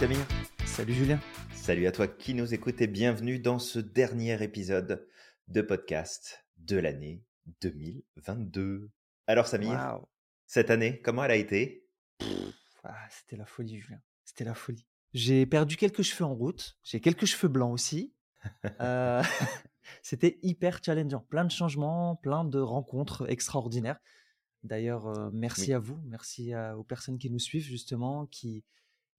Samir. Salut Julien. Salut à toi qui nous écoute et bienvenue dans ce dernier épisode de podcast de l'année 2022. Alors Samir, cette année, comment elle a été? Ah, C'était la folie Julien, c'était la folie. J'ai perdu quelques cheveux en route, j'ai quelques cheveux blancs aussi. Euh, c'était hyper challengeant, plein de changements, plein de rencontres extraordinaires. D'ailleurs, euh, merci à vous, merci aux personnes qui nous suivent justement, qui,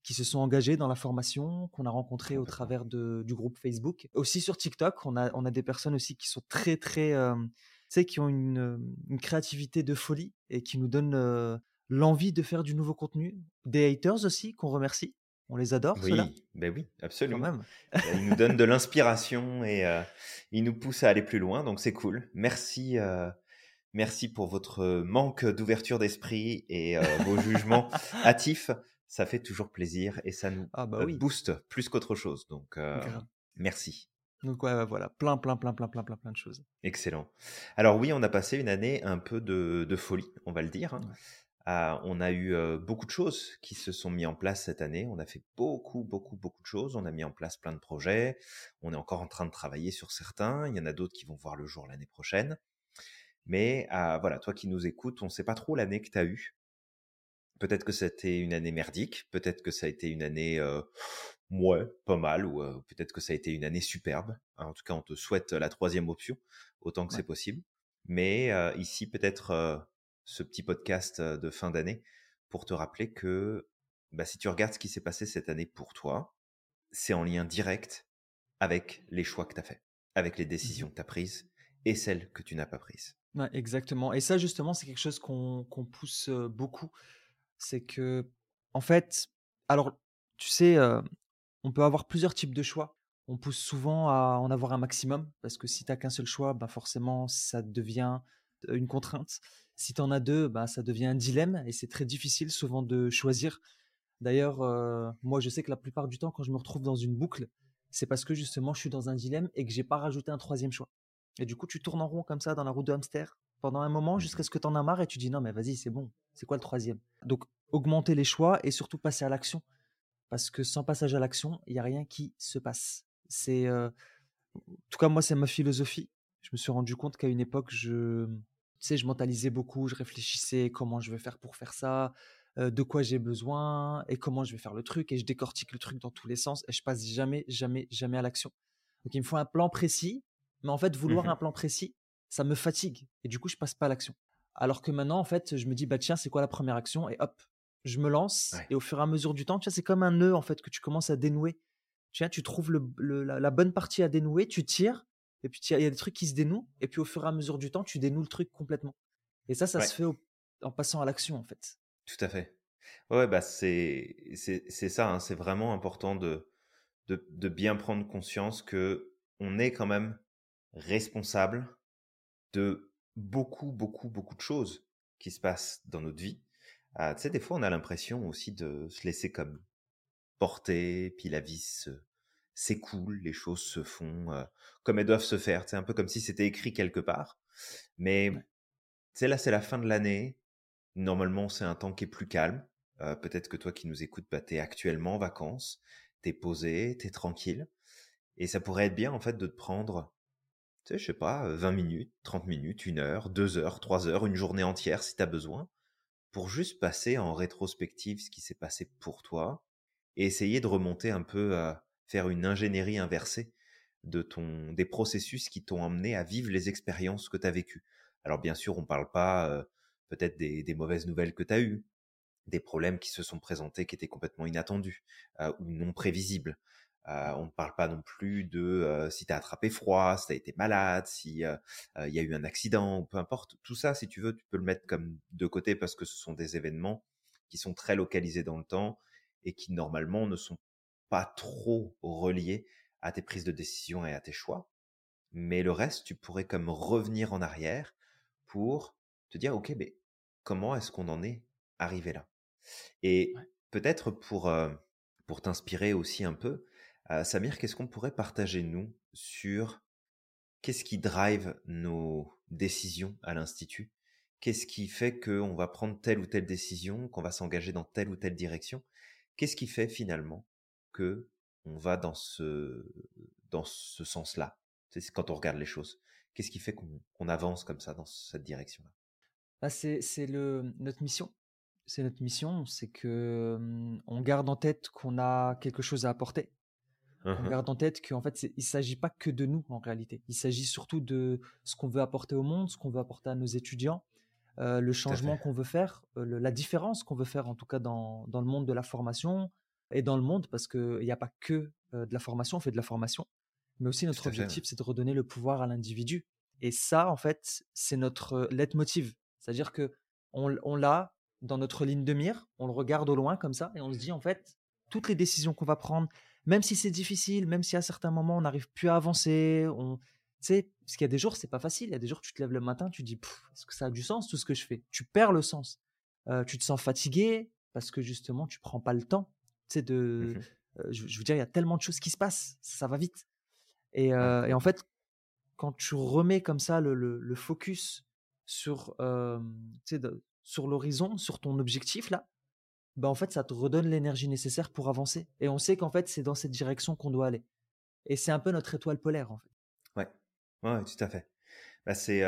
qui se sont engagées dans la formation, qu'on a rencontré au travers de, du groupe Facebook. Aussi sur TikTok, on a, on a des personnes aussi qui sont très, très, euh, tu sais, qui ont une, une, créativité de folie et qui nous donnent euh, l'envie de faire du nouveau contenu. Des haters aussi, qu'on remercie. On les adore, oui, Ben oui, absolument. Même. ils nous donnent de l'inspiration et ils nous poussent à aller plus loin, donc c'est cool. Merci Merci pour votre manque d'ouverture d'esprit et vos jugements hâtifs. Ça fait toujours plaisir et ça nous ah bah booste plus qu'autre chose. Donc, merci. Donc ouais, voilà, plein, plein, plein, plein, plein, plein, plein de choses. Excellent. Alors oui, on a passé une année un peu de, folie, on va le dire. Hein. Ah, on a eu beaucoup de choses qui se sont mis en place cette année. On a fait beaucoup, beaucoup, beaucoup de choses. On a mis en place plein de projets. On est encore en train de travailler sur certains. Il y en a d'autres qui vont voir le jour l'année prochaine. Mais ah, voilà, toi qui nous écoutes, on ne sait pas trop l'année que tu as eue. Peut-être que c'était une année merdique, peut-être que ça a été une année euh, ouais, pas mal, ou peut-être que ça a été une année superbe. En tout cas, on te souhaite la troisième option, autant que c'est possible. Mais ici, peut-être ce petit podcast de fin d'année pour te rappeler que bah, si tu regardes ce qui s'est passé cette année pour toi, c'est en lien direct avec les choix que tu as faits, avec les mmh décisions que tu as prises et celles que tu n'as pas prises exactement. Et ça, justement, c'est quelque chose qu'on pousse beaucoup. C'est que, en fait, alors, tu sais, on peut avoir plusieurs types de choix. On pousse souvent à en avoir un maximum, parce que si tu n'as qu'un seul choix, ben forcément, ça devient une contrainte. Si tu en as deux, ben, ça devient un dilemme, et c'est très difficile souvent de choisir. D'ailleurs, moi, je sais que la plupart du temps, quand je me retrouve dans une boucle, c'est parce que justement, je suis dans un dilemme et que j'ai pas rajouté un troisième choix. Et du coup, tu tournes en rond comme ça dans la roue de hamster pendant un moment jusqu'à ce que tu en as marre et tu dis non, mais vas-y, c'est bon. C'est quoi le troisième? Donc, augmenter les choix et surtout passer à l'action. Parce que sans passage à l'action, il n'y a rien qui se passe. C'est, euh, en tout cas, moi, c'est ma philosophie. Je me suis rendu compte qu'à une époque, je, tu sais, je mentalisais beaucoup, je réfléchissais comment je vais faire pour faire ça, euh, de quoi j'ai besoin et comment je vais faire le truc et je décortique le truc dans tous les sens et je passe jamais, jamais, jamais à l'action. Donc, il me faut un plan précis mais en fait, vouloir un mmh plan précis, ça me fatigue. Et du coup, je passe pas à l'action. Alors que maintenant, en fait, je me dis, bah tiens, c'est quoi la première action Et hop, je me lance. Et au fur et à mesure du temps, tu vois, c'est comme un nœud, en fait, que tu commences à dénouer. Tu vois, tu trouves le, la, bonne partie à dénouer, tu tires, et puis il y a des trucs qui se dénouent. Et puis au fur et à mesure du temps, tu dénoues le truc complètement. Et ça, ça se fait en passant à l'action, en fait. Tout à fait. Ouais, bah c'est ça. Hein, c'est vraiment important de, de, de bien prendre conscience que on est quand même responsable de beaucoup, beaucoup, beaucoup de choses qui se passent dans notre vie. Ah, tu sais, des fois, on a l'impression aussi de se laisser comme porter, puis la vie s'écoule, les choses se font euh, comme elles doivent se faire. C'est un peu comme si c'était écrit quelque part. Mais tu sais, là, c'est la fin de l'année. Normalement, c'est un temps qui est plus calme. Euh, peut-être que toi qui nous écoutes, bah, tu es actuellement en vacances, tu es posé, tu es tranquille. Et ça pourrait être bien, en fait, de te prendre tu sais, je sais pas, 20 minutes, 30 minutes, une heure, deux heures, trois heures, une journée entière si tu as besoin, pour juste passer en rétrospective ce qui s'est passé pour toi et essayer de remonter un peu à faire une ingénierie inversée de ton, des processus qui t'ont amené à vivre les expériences que tu as vécues. Alors bien sûr, on parle pas peut-être des, mauvaises nouvelles que tu as eues, des problèmes qui se sont présentés qui étaient complètement inattendus ou non prévisibles. Euh, on ne parle pas non plus de euh, si tu as attrapé froid, si tu as été malade, si euh, il y a eu un accident, ou peu importe. Tout ça, si tu veux, tu peux le mettre comme de côté parce que ce sont des événements qui sont très localisés dans le temps et qui normalement ne sont pas trop reliés à tes prises de décision et à tes choix. Mais le reste, tu pourrais comme revenir en arrière pour te dire, ok, mais comment est-ce qu'on en est arrivé là? Et peut-être pour, pour t'inspirer aussi un peu, Samir, qu'est-ce qu'on pourrait partager, nous, sur qu'est-ce qui drive nos décisions à l'Institut? Qu'est-ce qui fait qu'on va prendre telle ou telle décision, qu'on va s'engager dans telle ou telle direction? Qu'est-ce qui fait finalement que on va dans ce, dans ce sens-là? Quand on regarde les choses. Qu'est-ce qui fait qu'on avance comme ça dans cette direction-là? Bah C'est notre mission. C'est notre mission, c'est que on garde en tête qu'on a quelque chose à apporter. On mmh garde en tête qu'en fait, il ne s'agit pas que de nous en réalité. Il s'agit surtout de ce qu'on veut apporter au monde, ce qu'on veut apporter à nos étudiants, le changement qu'on veut faire, la différence qu'on veut faire en tout cas dans, dans, le monde de la formation et dans le monde, parce qu'il n'y a pas que de la formation, on fait de la formation, mais aussi notre objectif, c'est de redonner le pouvoir à l'individu. Et ça, en fait, c'est notre leitmotiv. C'est-à-dire que on, on l'a dans notre ligne de mire, on le regarde au loin comme ça, et on se dit, en fait, toutes les décisions qu'on va prendre, même si c'est difficile, même si à certains moments on n'arrive plus à avancer, on, sais, parce qu'il y a des jours, c'est pas facile. Il y a des jours, tu te lèves le matin, tu dis, est-ce que ça a du sens tout ce que je fais? Tu perds le sens. tu te sens fatigué parce que justement, tu prends pas le temps. Tu sais, de, mmh je, veux dire, il y a tellement de choses qui se passent, ça va vite. Et, et en fait, quand tu remets comme ça le, le, focus sur, sur l'horizon, sur ton objectif là, bah en fait, ça te redonne l'énergie nécessaire pour avancer. Et on sait qu'en fait, c'est dans cette direction qu'on doit aller. Et c'est un peu notre étoile polaire, en fait. Ouais, ouais tout à fait. Bah, c'est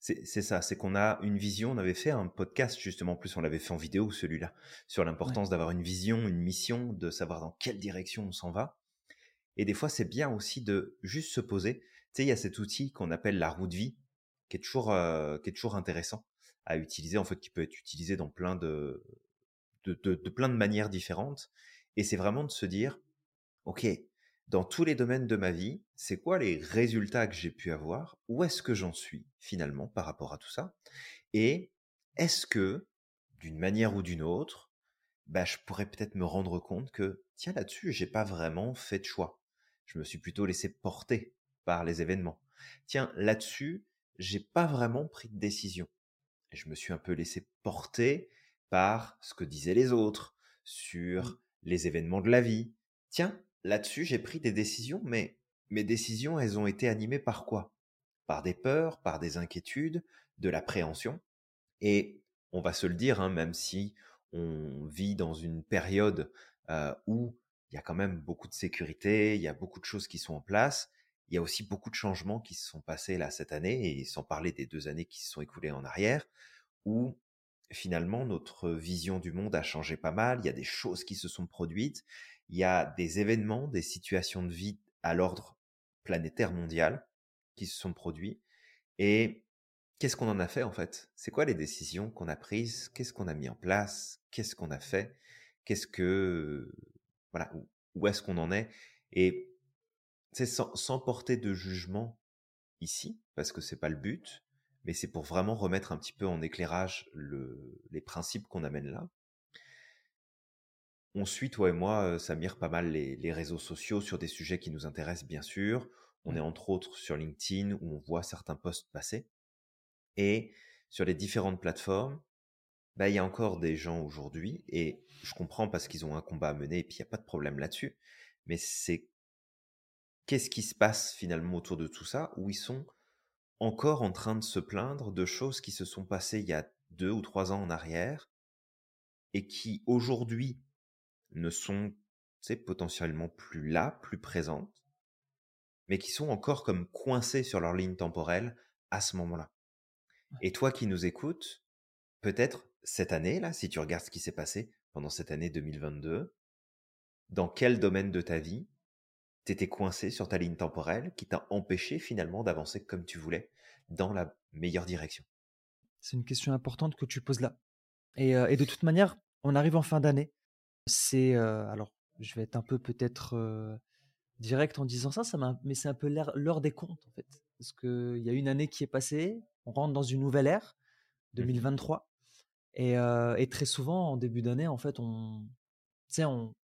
c'est ça, c'est qu'on a une vision. On avait fait un podcast justement, en plus on l'avait fait en vidéo celui-là, sur l'importance d'avoir une vision, une mission, de savoir dans quelle direction on s'en va. Et des fois, c'est bien aussi de juste se poser. Tu sais, il y a cet outil qu'on appelle la roue de vie, qui est toujours, qui est toujours intéressant à utiliser, en fait, qui peut être utilisé dans plein de, de, plein de manières différentes. Et c'est vraiment de se dire, ok, dans tous les domaines de ma vie, c'est quoi les résultats que j'ai pu avoir? Où est-ce que j'en suis finalement par rapport à tout ça? Et est-ce que, d'une manière ou d'une autre, bah, je pourrais peut-être me rendre compte que, tiens, là-dessus, j'ai pas vraiment fait de choix. Je me suis plutôt laissé porter par les événements. Tiens, là-dessus, j'ai pas vraiment pris de décision. Je me suis un peu laissé porter par ce que disaient les autres sur mmh. les événements de la vie. Tiens, là-dessus, j'ai pris des décisions, mais mes décisions, elles ont été animées par quoi? Par des peurs, par des inquiétudes, de l'appréhension. Et on va se le dire, hein, même si on vit dans une période où il y a quand même beaucoup de sécurité, il y a beaucoup de choses qui sont en place, il y a aussi beaucoup de changements qui se sont passés là cette année, et sans parler des deux années qui se sont écoulées en arrière, où finalement notre vision du monde a changé pas mal, il y a des choses qui se sont produites, il y a des événements, des situations de vie à l'ordre planétaire mondial qui se sont produits. Et qu'est-ce qu'on en a fait en fait? C'est quoi les décisions qu'on a prises? Qu'est-ce qu'on a mis en place? Qu'est-ce qu'on a fait? Qu'est-ce que voilà où, est-ce qu'on en est? Et c'est sans, porter de jugement ici parce que c'est pas le but, mais c'est pour vraiment remettre un petit peu en éclairage le, les principes qu'on amène là on suit, toi et moi, Samir, pas mal les, réseaux sociaux sur des sujets qui nous intéressent, bien sûr. On est entre autres sur LinkedIn où on voit certains posts passer. Et sur les différentes plateformes, bah, il y a encore des gens aujourd'hui, et je comprends parce qu'ils ont un combat à mener, et puis il n'y a pas de problème là-dessus, mais c'est qu'est-ce qui se passe finalement autour de tout ça, où ils sont encore en train de se plaindre de choses qui se sont passées il y a deux ou trois ans en arrière, et qui aujourd'hui ne sont potentiellement plus là, plus présentes, mais qui sont encore comme coincées sur leur ligne temporelle à ce moment-là. Et toi qui nous écoutes, peut-être cette année-là, si tu regardes ce qui s'est passé pendant cette année 2022, dans quel domaine de ta vie t'étais coincé sur ta ligne temporelle qui t'a empêché finalement d'avancer comme tu voulais dans la meilleure direction C'est une question importante que tu poses là. Et, et de toute manière, on arrive en fin d'année. C'est alors, je vais être un peu peut-être direct en disant ça, ça mais c'est un peu l'heure des comptes en fait, parce qu'il y a une année qui est passée, on rentre dans une nouvelle ère, 2023, mmh et, et très souvent en début d'année, en fait, on, on,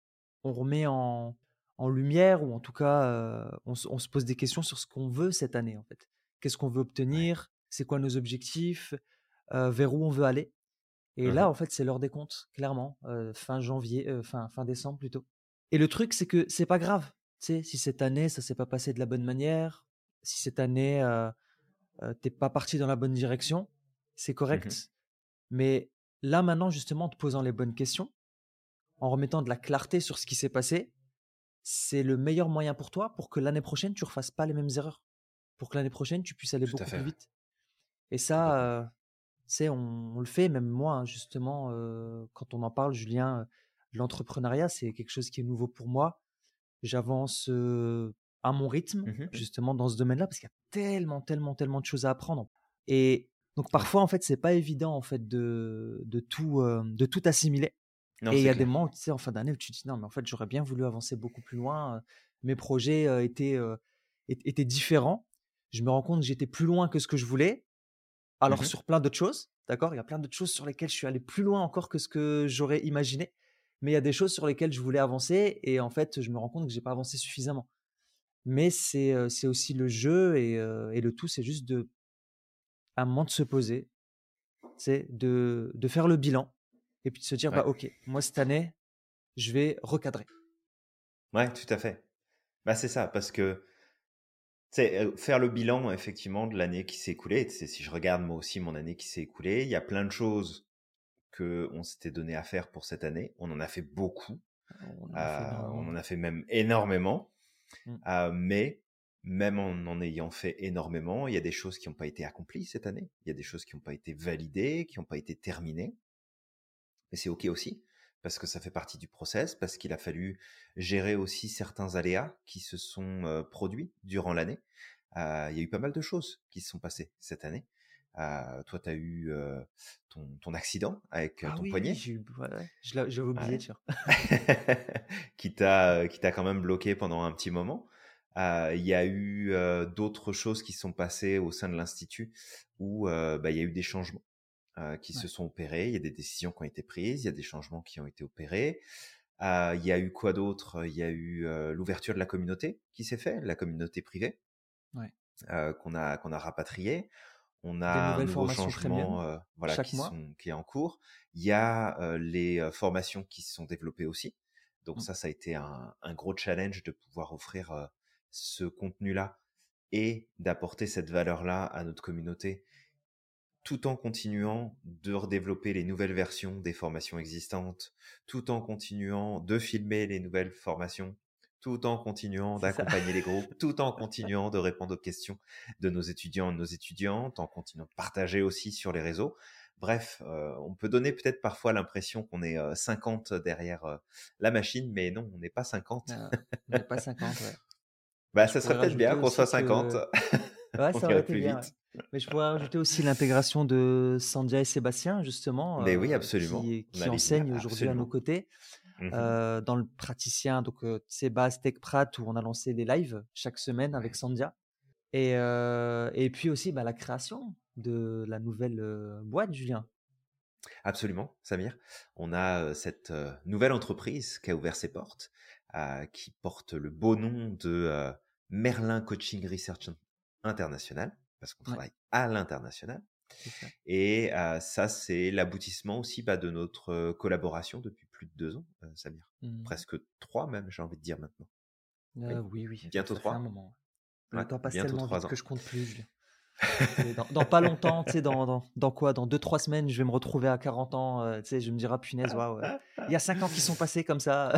on remet en, en lumière ou en tout cas, on, se pose des questions sur ce qu'on veut cette année en fait. Qu'est-ce qu'on veut obtenir? C'est quoi nos objectifs? Vers où on veut aller? Et mmh là, en fait, c'est l'heure des comptes, clairement, fin janvier, fin, fin décembre plutôt. Et le truc, c'est que c'est pas grave. Tu sais, si cette année, ça s'est pas passé de la bonne manière, si cette année, t'es pas parti dans la bonne direction, c'est mmh correct. Mais là, maintenant, justement, en te posant les bonnes questions, en remettant de la clarté sur ce qui s'est passé, c'est le meilleur moyen pour toi pour que l'année prochaine, tu ne refasses pas les mêmes erreurs. Pour que l'année prochaine, tu puisses aller beaucoup plus vite. Et ça, c'est on, le fait, même moi, hein, justement, quand on en parle, Julien, l'entrepreneuriat, c'est quelque chose qui est nouveau pour moi. J'avance à mon rythme, mmh justement, dans ce domaine-là, parce qu'il y a tellement, tellement, tellement de choses à apprendre. Et donc, parfois, en fait, c'est pas évident, en fait, de, de, tout, de tout assimiler. Et il y a des moments, tu sais, en fin d'année, où tu te dis, non, mais en fait, j'aurais bien voulu avancer beaucoup plus loin. Mes projets étaient, étaient différents. Je me rends compte que j'étais plus loin que ce que je voulais. Mmh Alors, sur plein d'autres choses, d'accord Il y a plein d'autres choses sur lesquelles je suis allé plus loin encore que ce que j'aurais imaginé. Mais il y a des choses sur lesquelles je voulais avancer et en fait, je me rends compte que j'ai pas avancé suffisamment. Mais c'est c'est aussi le jeu et, et le tout, c'est juste de, à un moment de se poser, c'est de, de faire le bilan et puis de se dire, bah ok, moi cette année, je vais recadrer. Ouais, tout à fait. Bah c'est ça, parce que c'est faire le bilan effectivement de l'année qui s'est écoulée. Si je regarde moi aussi mon année qui s'est écoulée, il y a plein de choses que on s'était donné à faire pour cette année. On en a fait beaucoup. Ah, on en, a, fait même énormément. Mmh. mais même en en ayant fait énormément, il y a des choses qui n'ont pas été accomplies cette année. Il y a des choses qui n'ont pas été validées, qui n'ont pas été terminées. Mais c'est ok aussi parce que ça fait partie du process, parce qu'il a fallu gérer aussi certains aléas qui se sont produits durant l'année. il y a eu pas mal de choses qui se sont passées cette année. toi, tu as eu ton, accident avec ah ton poignet. J'ai ouais, oublié, qui t'a qui t'a quand même bloqué pendant un petit moment. Il y a eu d'autres choses qui sont passées au sein de l'institut où bah, il y a eu des changements. Euh, qui se sont opérés. Il y a des décisions qui ont été prises, il y a des changements qui ont été opérés. Euh, il y a eu quoi d'autre? Il y a eu euh, l'ouverture de la communauté qui s'est fait, la communauté privée, ouais. qu'on a qu'on a rapatriée. On a un nouveau changement, voilà, qui, sont, qui est en cours. Il y a les formations qui se sont développées aussi. Donc mmh. ça, ça a été un, un, gros challenge de pouvoir offrir ce contenu-là et d'apporter cette valeur-là à notre communauté tout en continuant de redévelopper les nouvelles versions des formations existantes, tout en continuant de filmer les nouvelles formations, tout en continuant d'accompagner les groupes, tout en continuant de répondre aux questions de nos étudiants et de nos étudiantes, en continuant de partager aussi sur les réseaux. Bref, euh, on peut donner peut-être parfois l'impression qu'on est 50 euh, derrière euh, la machine, mais non, on n'est pas 50. on n'est pas 50, ouais. bah, ça serait peut-être bien qu'on soit 50. Ouais, ça aurait été bien. Mais je pourrais rajouter aussi l'intégration de Sandia et Sébastien, justement. Mais oui, absolument. Qui, enseignent aujourd'hui à nos côtés. Mmh euh, dans le praticien, donc euh, Sébastien Tech Prat, où on a lancé des lives chaque semaine avec Sandia. Et, euh, et puis aussi bah, la création de la nouvelle boîte, Julien. Absolument, Samir. On a cette nouvelle entreprise qui a ouvert ses portes, qui porte le beau nom de Merlin Coaching Research international, parce qu'on travaille à l'international. Et ça, c'est l'aboutissement aussi bah, de notre collaboration depuis plus de deux ans, Samir. Mmh. Presque trois même, j'ai envie de dire maintenant. oui. oui, Bientôt trois. Un moment. Le temps passe tellement vite que je compte plus. dans, pas longtemps, tu sais, dans, dans, quoi? Dans deux, trois semaines, je vais me retrouver à 40 ans. tu sais, je me dirai, punaise, waouh. Il y a cinq ans qui sont passés comme ça.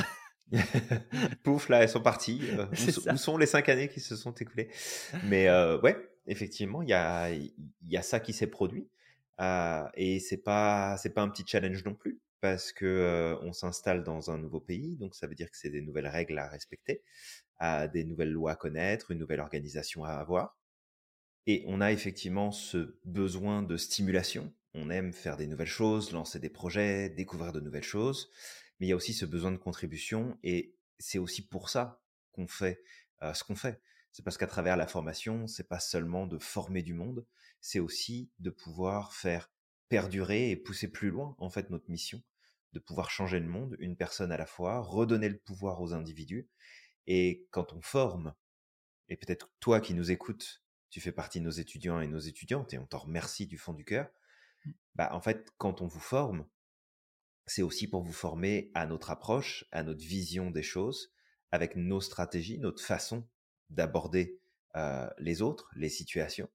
Pouf, là, elles sont parties. Euh, où, sont les cinq années qui se sont écoulées? Mais euh, ouais, effectivement, il y a, y a ça qui s'est produit. Euh, et c'est pas, c'est pas un petit challenge non plus, parce que on s'installe dans un nouveau pays, donc ça veut dire que c'est des nouvelles règles à respecter, des nouvelles lois à connaître, une nouvelle organisation à avoir. Et on a effectivement ce besoin de stimulation. On aime faire des nouvelles choses, lancer des projets, découvrir de nouvelles choses mais il y a aussi ce besoin de contribution et c'est aussi pour ça qu'on fait ce qu'on fait. C'est parce qu'à travers la formation, c'est pas seulement de former du monde, c'est aussi de pouvoir faire perdurer et pousser plus loin en fait notre mission, de pouvoir changer le monde une personne à la fois, redonner le pouvoir aux individus et quand on forme et peut-être toi qui nous écoutes, tu fais partie de nos étudiants et nos étudiantes et on t'en remercie du fond du cœur. Mmh. Bah en fait, quand on vous forme, c'est aussi pour vous former à notre approche, à notre vision des choses, avec nos stratégies, notre façon d'aborder les autres, les situations,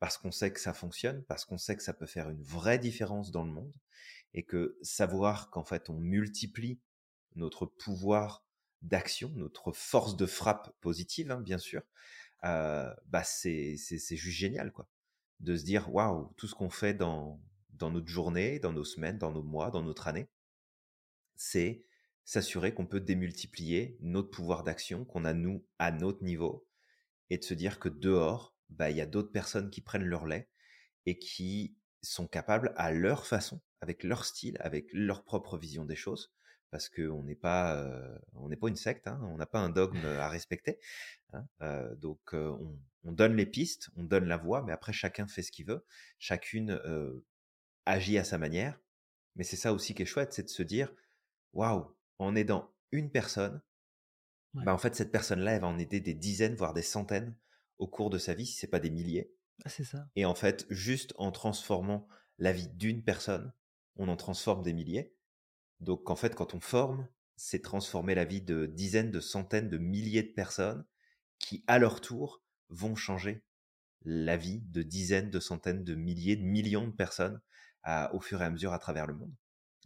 parce qu'on sait que ça fonctionne, parce qu'on sait que ça peut faire une vraie différence dans le monde, et que savoir qu'en fait on multiplie notre pouvoir d'action, notre force de frappe positive, hein, bien sûr, euh, bah c'est juste génial, quoi. De se dire, waouh, tout ce qu'on fait dans, dans notre journée, dans nos semaines, dans nos mois, dans notre année, c'est s'assurer qu'on peut démultiplier notre pouvoir d'action qu'on a nous à notre niveau et de se dire que dehors, bah, il y a d'autres personnes qui prennent leur lait et qui sont capables à leur façon, avec leur style, avec leur propre vision des choses, parce qu'on n'est pas, euh, on n'est pas une secte, hein, on n'a pas un dogme à respecter. Hein, euh, donc euh, on, on, donne les pistes, on donne la voie, mais après chacun fait ce qu'il veut, chacune agit à sa manière. Mais c'est ça aussi qui est chouette, c'est de se dire, waouh, en aidant une personne, bah en fait cette personne-là, elle va en aider des dizaines, voire des centaines au cours de sa vie, si c'est pas des milliers. Ah, c'est ça. Et en fait, juste en transformant la vie d'une personne, on en transforme des milliers. Donc en fait, quand on forme, c'est transformer la vie de dizaines, de centaines, de milliers de personnes qui, à leur tour, vont changer la vie de dizaines, de centaines, de milliers, de millions de personnes à, au fur et à mesure à travers le monde.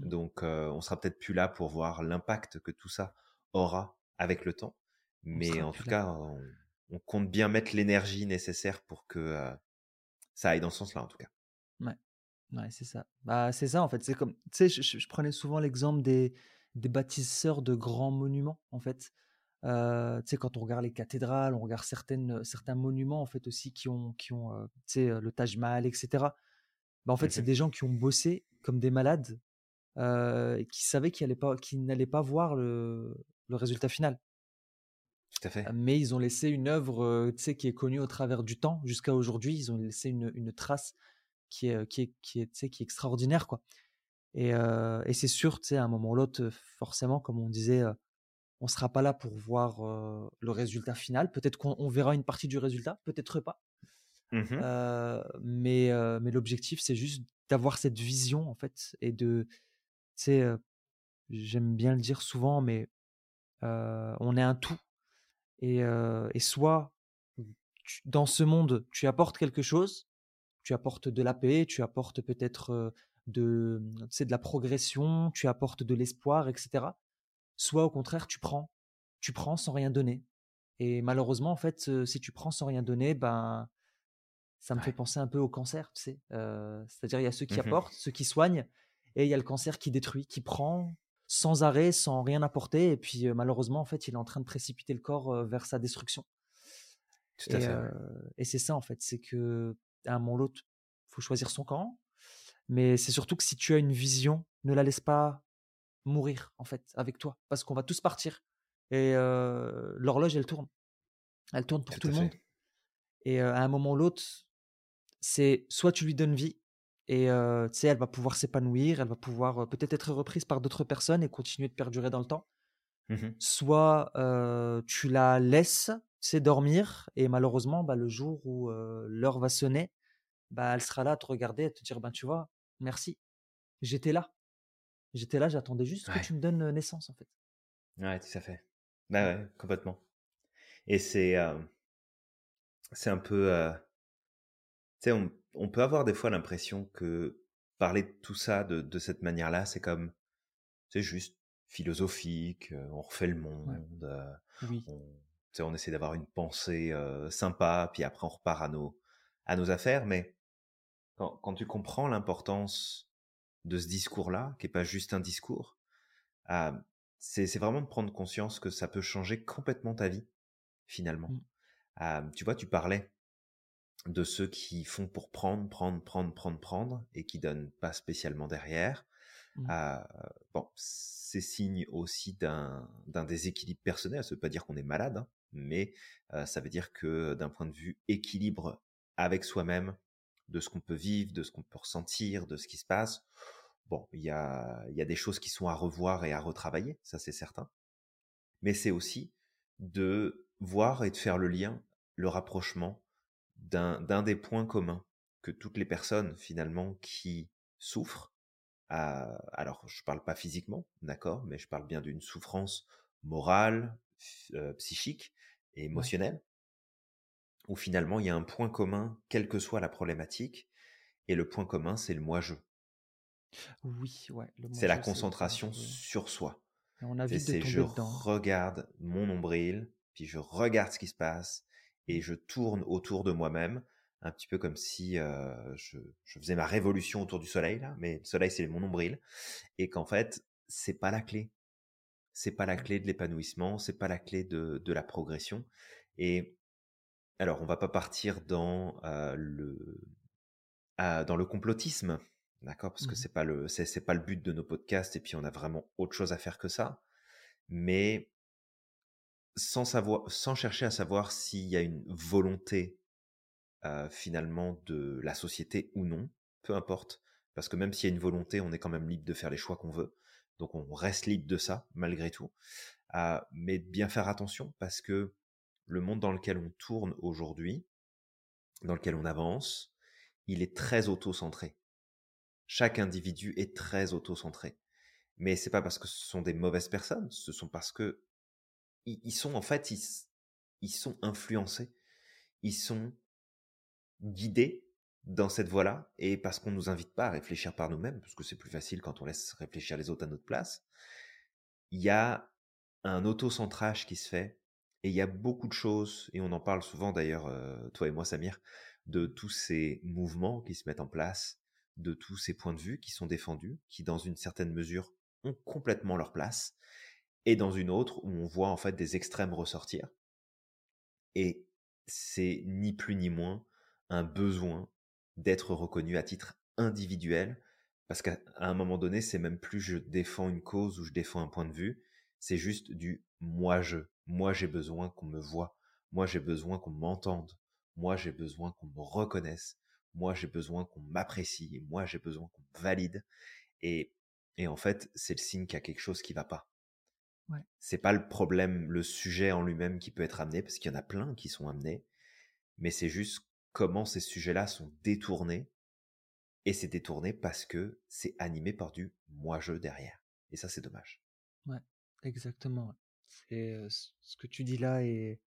Mmh. Donc euh, on sera peut-être plus là pour voir l'impact que tout ça aura avec le temps. Mais en tout cas, on, compte bien mettre l'énergie nécessaire pour que euh, ça aille dans ce sens-là, en tout cas. Ouais. Ouais, c'est ça. Bah, c'est ça en fait. C'est comme, tu sais, je, prenais souvent l'exemple des, des bâtisseurs de grands monuments en fait. Euh, tu sais, quand on regarde les cathédrales, on regarde certaines, certains monuments en fait aussi qui ont, qui ont, euh, tu sais, le Taj Mahal, etc. Bah, en fait, c'est mmh des gens qui ont bossé comme des malades euh, et qui savaient qu'ils n'allaient pas, n'allaient pas voir le, le résultat final. Tout à fait. Mais ils ont laissé une œuvre, tu sais, qui est connue au travers du temps jusqu'à aujourd'hui. Ils ont laissé une, une trace qui est, qui est, qui est, qui est extraordinaire, quoi. Et, et c'est sûr, tu sais, à un moment ou l'autre, forcément, comme on disait, on sera pas là pour voir le résultat final. Peut-être qu'on verra une partie du résultat, peut-être pas. Mmh mais mais l'objectif, c'est juste d'avoir cette vision, en fait, et de, tu j'aime bien le dire souvent, mais on est un tout. Et, et soit dans ce monde, tu apportes quelque chose, tu apportes de la paix, tu apportes peut-être de, de la progression, tu apportes de l'espoir, etc. Soit au contraire, tu prends, tu prends sans rien donner. Et malheureusement, en fait, si tu prends sans rien donner, ben, ça me fait penser un peu au cancer, tu sais. C'est-à-dire, il y a ceux qui mmh apportent, ceux qui soignent, et il y a le cancer qui détruit, qui prend sans arrêt, sans rien apporter, et puis malheureusement, en fait, il est en train de précipiter le corps vers sa destruction. Tout à et, fait. et c'est ça, en fait, c'est que à un moment ou l'autre, faut choisir son camp. Mais c'est surtout que si tu as une vision, ne la laisse pas mourir, en fait, avec toi. Parce qu'on va tous partir. Et l'horloge, elle tourne. Elle tourne pour tout, le monde. Et à un moment ou l'autre, c'est soit tu lui donnes vie, et tu sais, elle va pouvoir s'épanouir, elle va pouvoir peut-être être reprise par d'autres personnes et continuer de perdurer dans le temps. Mmh soit tu la laisses, c'est dormir, et malheureusement, bah, le jour où l'heure va sonner, bah, elle sera là à te regarder, à te dire, ben, tu vois, merci, j'étais là. J'étais là, j'attendais juste que tu me donnes naissance, en fait. Ouais, tout à fait. Bah ouais, complètement. Et c'est c'est un peu... sais, on, on, peut avoir des fois l'impression que parler de tout ça de, de cette manière-là, c'est comme... C'est juste philosophique, on refait le monde, oui. on, on essaie d'avoir une pensée sympa, puis après on repart à nos, à nos affaires, mais quand, quand tu comprends l'importance de ce discours-là, qui est pas juste un discours, ah, c'est vraiment de prendre conscience que ça peut changer complètement ta vie, finalement. Mmh. Ah, tu vois, tu parlais de ceux qui font pour prendre, prendre, prendre, prendre, prendre, et qui donnent pas spécialement derrière. Mmh. Ah, bon, c'est signe aussi d'un déséquilibre personnel. Ça veut pas dire qu'on est malade, hein, mais ça veut dire que d'un point de vue équilibre avec soi-même, de ce qu'on peut vivre, de ce qu'on peut ressentir, de ce qui se passe, bon, il y a, y a des choses qui sont à revoir et à retravailler, ça c'est certain. Mais c'est aussi de voir et de faire le lien, le rapprochement d'un des points communs que toutes les personnes finalement qui souffrent, alors je parle pas physiquement, d'accord, mais je parle bien d'une souffrance morale, psychique et émotionnelle, où finalement il y a un point commun, quelle que soit la problématique, et le point commun, c'est le moi-je. Oui, ouais. C'est la concentration sur soi. on a vite de c'est je tomber dedans. regarde mon nombril, puis je regarde ce qui se passe et je tourne autour de moi-même, un petit peu comme si euh, je, je faisais ma révolution autour du soleil là, mais le soleil c'est mon nombril. Et qu'en fait c'est pas la clé, c'est pas la clé de l'épanouissement, c'est pas la clé de, de la progression. Et alors on va pas partir dans euh, le à- dans le complotisme, d'accord, parce que Mmh c'est pas le c'est pas le but de nos podcasts et puis on a vraiment autre chose à faire que ça, mais sans savoir, sans chercher à savoir s'il y a une volonté euh, finalement de la société ou non, peu importe, parce que même s'il y a une volonté, on est quand même libre de faire les choix qu'on veut, donc on reste libre de ça malgré tout, Euh, mais bien faire attention parce que le monde dans lequel on tourne aujourd'hui, dans lequel on avance, il est très auto-centré. Chaque individu est très auto-centré. Mais c'est pas parce que ce sont des mauvaises personnes, ce sont parce que ils, sont en fait, ils, sont influencés, ils sont guidés dans cette voie-là, et parce qu'on nous invite pas à réfléchir par nous-mêmes, parce que c'est plus facile quand on laisse réfléchir les autres à notre place, il y a un auto-centrage qui se fait, et il y a beaucoup de choses, et on en parle souvent d'ailleurs, euh, toi et moi, Samir, de tous ces mouvements qui se mettent en place, de tous ces points de vue qui sont défendus, qui dans une certaine mesure ont complètement leur place, et dans une autre où on voit en fait des extrêmes ressortir. Et c'est ni plus ni moins un besoin d'être reconnu à titre individuel, parce qu'à un moment donné, c'est même plus je défends une cause ou je défends un point de vue, c'est juste du moi je. Moi j'ai besoin qu'on me voit, moi j'ai besoin qu'on m'entende, moi j'ai besoin qu'on me reconnaisse, moi j'ai besoin qu'on m'apprécie, moi j'ai besoin qu'on me valide. Et, et en fait, c'est le signe qu'il y a quelque chose qui va pas. Ouais. C'est pas le problème, le sujet en lui-même qui peut être amené, parce qu'il y en a plein qui sont amenés, mais c'est juste comment ces sujets-là sont détournés, et c'est détourné parce que c'est animé par du moi-je derrière. Et ça, c'est dommage. Ouais, exactement. euh, c- ce que tu dis là est,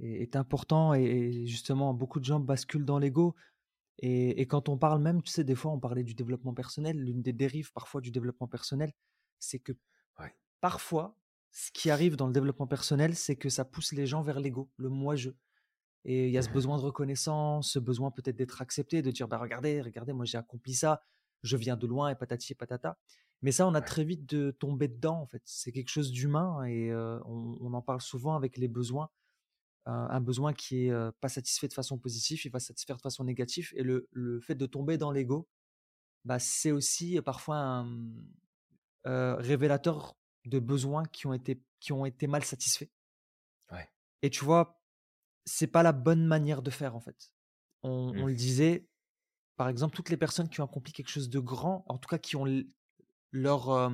est, est important et, et justement beaucoup de gens basculent dans l'ego. Et, et quand on parle même, tu sais, des fois on parlait du développement personnel, l'une des dérives parfois du développement personnel, c'est que Ouais. Parfois, ce qui arrive dans le développement personnel, c'est que ça pousse les gens vers l'ego, le moi-je. Et il y a ce Mhm. besoin de reconnaissance, ce besoin peut-être d'être accepté, de dire bah regardez, regardez, moi j'ai accompli ça, je viens de loin et patati et patata. Mais ça, on a très vite de tomber dedans en fait. C'est quelque chose d'humain et euh, on, on en parle souvent avec les besoins. Un, un besoin qui est euh, pas satisfait de façon positive, il va satisfaire de façon négative. Et le, le fait de tomber dans l'ego, bah, c'est aussi parfois un révélateur de besoins qui ont été qui ont été mal satisfaits. Ouais. Et tu vois, c'est pas la bonne manière de faire en fait. On, on le disait, par exemple, toutes les personnes qui ont accompli quelque chose de grand, en tout cas qui ont leur, euh,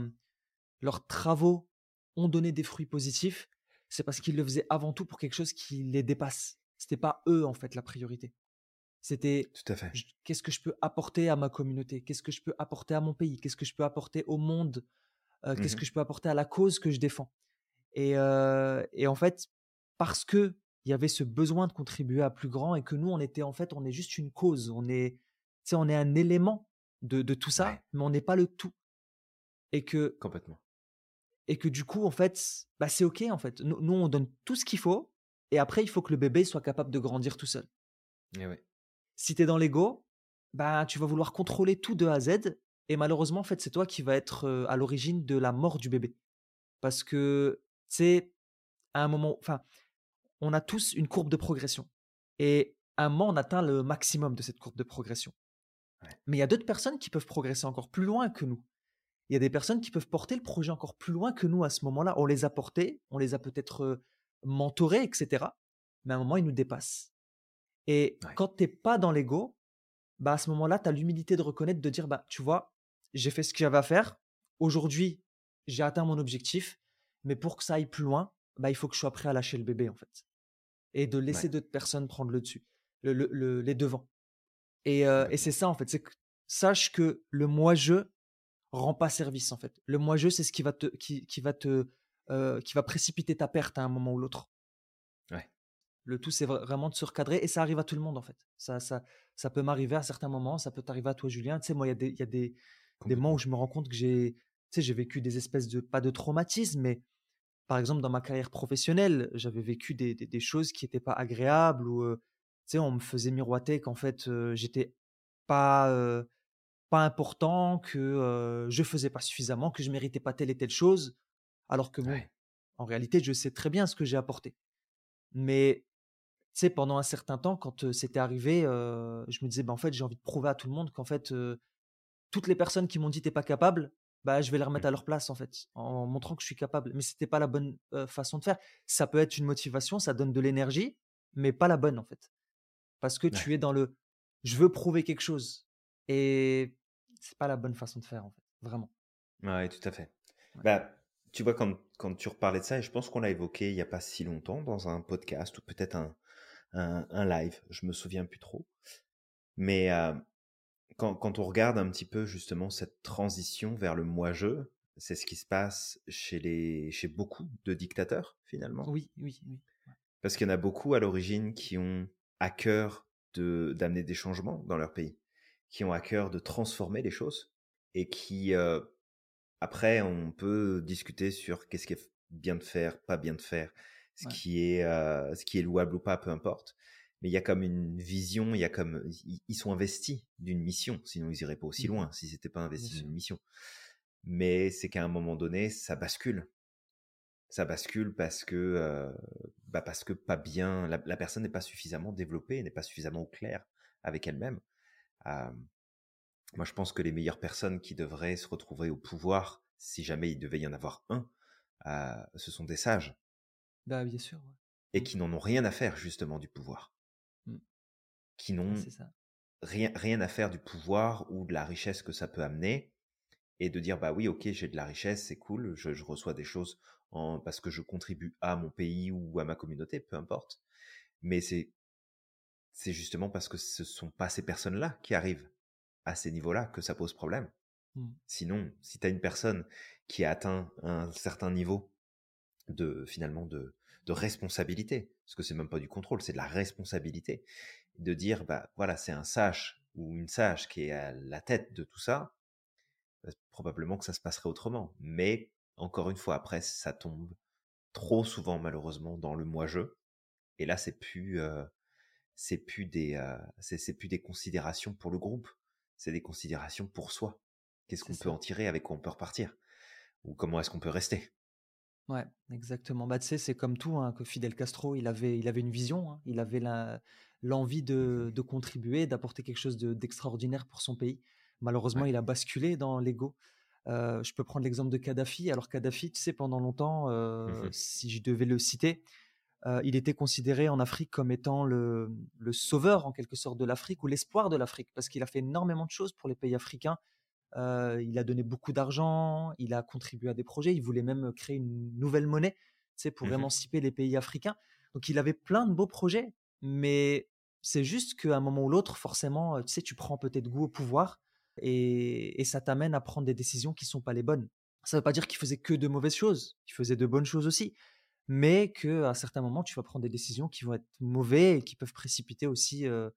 leurs travaux ont donné des fruits positifs, c'est parce qu'ils le faisaient avant tout pour quelque chose qui les dépasse. C'était pas eux en fait la priorité. C'était Tout à fait. qu'est-ce que je peux apporter à ma communauté, qu'est-ce que je peux apporter à mon pays, qu'est-ce que je peux apporter au monde, euh, qu'est-ce Mhm. que je peux apporter à la cause que je défends. Et, euh, et en fait, parce que il y avait ce besoin de contribuer à plus grand et que nous, on était en fait, on est juste une cause, on est, tu sais, on est un élément de, de tout ça, Ouais. mais on n'est pas le tout. Et que, Complètement. et que du coup, en fait, bah, c'est ok en fait. Nous, nous, on donne tout ce qu'il faut et après, il faut que le bébé soit capable de grandir tout seul. Et ouais. Si tu es dans l'ego, bah, tu vas vouloir contrôler tout de A à Z et malheureusement, en fait, c'est toi qui vas être à l'origine de la mort du bébé. Parce que, tu sais, à un moment, enfin, on a tous une courbe de progression. Et à un moment, on atteint le maximum de cette courbe de progression. Ouais. Mais il y a d'autres personnes qui peuvent progresser encore plus loin que nous. Il y a des personnes qui peuvent porter le projet encore plus loin que nous à ce moment-là. On les a portés, on les a peut-être mentorés, etc. Mais à un moment, ils nous dépassent. Et Ouais. quand tu n'es pas dans l'ego, bah à ce moment-là, tu as l'humilité de reconnaître, de dire, bah, tu vois, j'ai fait ce que j'avais à faire. Aujourd'hui, j'ai atteint mon objectif. Mais pour que ça aille plus loin, bah, il faut que je sois prêt à lâcher le bébé, en fait. Et de laisser Ouais. d'autres personnes prendre le dessus, le, le- le- les devants. Et, euh, et c'est ça, en fait. C'est que sache que le moi-je rend pas service, en fait. Le moi-je, c'est ce qui va te, qui, qui va te, euh, qui va précipiter ta perte à un moment ou l'autre. Le tout, c'est vra- vraiment de se recadrer et ça arrive à tout le monde, en fait. Ça, ça, ça peut m'arriver à certains moments, ça peut t'arriver à toi, Julien. Tu sais, moi, il y a des, il y a des, des moments où je me rends compte que j'ai, tu sais, j'ai vécu des espèces de, pas de traumatisme, mais par exemple, dans ma carrière professionnelle, j'avais vécu des, des, choses qui n'étaient pas agréables ou, tu sais, on me faisait miroiter qu'en fait, j'étais pas, pas important, que je faisais pas suffisamment, que je méritais pas telle et telle chose, alors que bon, en réalité, je sais très bien ce que j'ai apporté. Mais sais, pendant un certain temps, quand c'était arrivé, je me disais, bah, en fait, j'ai envie de prouver à tout le monde qu'en fait, toutes les personnes qui m'ont dit t'es pas capable, bah, je vais les remettre à leur place, en fait, en montrant que je suis capable. Mais c'était pas la bonne façon de faire. Ça peut être une motivation, ça donne de l'énergie, mais pas la bonne, en fait. Parce que tu es dans le je veux prouver quelque chose. Et c'est pas la bonne façon de faire, en fait, vraiment. Ouais, tout à fait. Bah, tu vois, quand, quand tu reparlais de ça, et je pense qu'on l'a évoqué il n'y a pas si longtemps dans un podcast ou peut-être un, un, live, je me souviens plus trop. Mais quand, quand, on regarde un petit peu justement cette transition vers le moi-je, c'est ce qui se passe chez, les, chez beaucoup de dictateurs finalement. Oui, oui, oui. Parce qu'il y en a beaucoup à l'origine qui ont à cœur de, d'amener des changements dans leur pays, qui ont à cœur de transformer les choses et qui, après, on peut discuter sur qu'est-ce qui est bien de faire, pas bien de faire, ce, qui est, euh, ce qui est louable ou pas, peu importe. Mais il y a comme une vision, il y a comme ils sont investis d'une mission, sinon ils iraient pas aussi mmh loin si c'était pas investi d'une mission. Mais c'est qu'à un moment donné, ça bascule. Ça bascule parce que euh, bah parce que pas bien, la, personne n'est pas suffisamment développée, n'est pas suffisamment claire avec elle-même. moi, je pense que les meilleures personnes qui devraient se retrouver au pouvoir, si jamais il devait y en avoir un, euh, ce sont des sages bah, bien sûr. Et qui n'en ont rien à faire justement du pouvoir. Mmh. Qui n'ont rien, rien à faire du pouvoir ou de la richesse que ça peut amener. Et de dire, bah oui, ok, j'ai de la richesse, c'est cool, je, reçois des choses en, parce que je contribue à mon pays ou à ma communauté, peu importe. Mais c'est, c'est justement parce que ce sont pas ces personnes-là qui arrivent à ces niveaux-là que ça pose problème. Mmh. Sinon, si tu as une personne qui a atteint un certain niveau de finalement de, de responsabilité, parce que c'est même pas du contrôle, c'est de la responsabilité, de dire bah voilà c'est un sage ou une sage qui est à la tête de tout ça, bah, probablement que ça se passerait autrement. Mais encore une fois après ça tombe trop souvent malheureusement dans le moi-je, et là c'est plus euh, c'est plus des euh, c'est plus des considérations pour le groupe, c'est des considérations pour soi. Qu'est-ce qu'on peut en tirer, avec quoi on peut repartir, ou comment est-ce qu'on peut rester? Ouais, exactement. Bah, tu sais, c'est comme tout, hein, que Fidel Castro, il avait, il avait une vision, hein. il avait l'envie de, de contribuer, d'apporter quelque chose d'extraordinaire pour son pays. Malheureusement, il a basculé dans l'ego. Euh, je peux prendre l'exemple de Kadhafi. Alors Kadhafi, tu sais, pendant longtemps, euh, mmh si je devais le citer, euh, il était considéré en Afrique comme étant le, le sauveur en quelque sorte de l'Afrique ou l'espoir de l'Afrique, parce qu'il a fait énormément de choses pour les pays africains il a donné beaucoup d'argent, il a contribué à des projets, il voulait même créer une nouvelle monnaie pour mmh émanciper les pays africains. Donc il avait plein de beaux projets, mais c'est juste qu'à un moment ou l'autre, forcément, tu sais, tu prends peut-être goût au pouvoir et, ça t'amène à prendre des décisions qui ne sont pas les bonnes. Ça ne veut pas dire qu'il faisait que de mauvaises choses, il faisait de bonnes choses aussi, mais qu'à certains moments, tu vas prendre des décisions qui vont être mauvaises et qui peuvent précipiter aussi euh,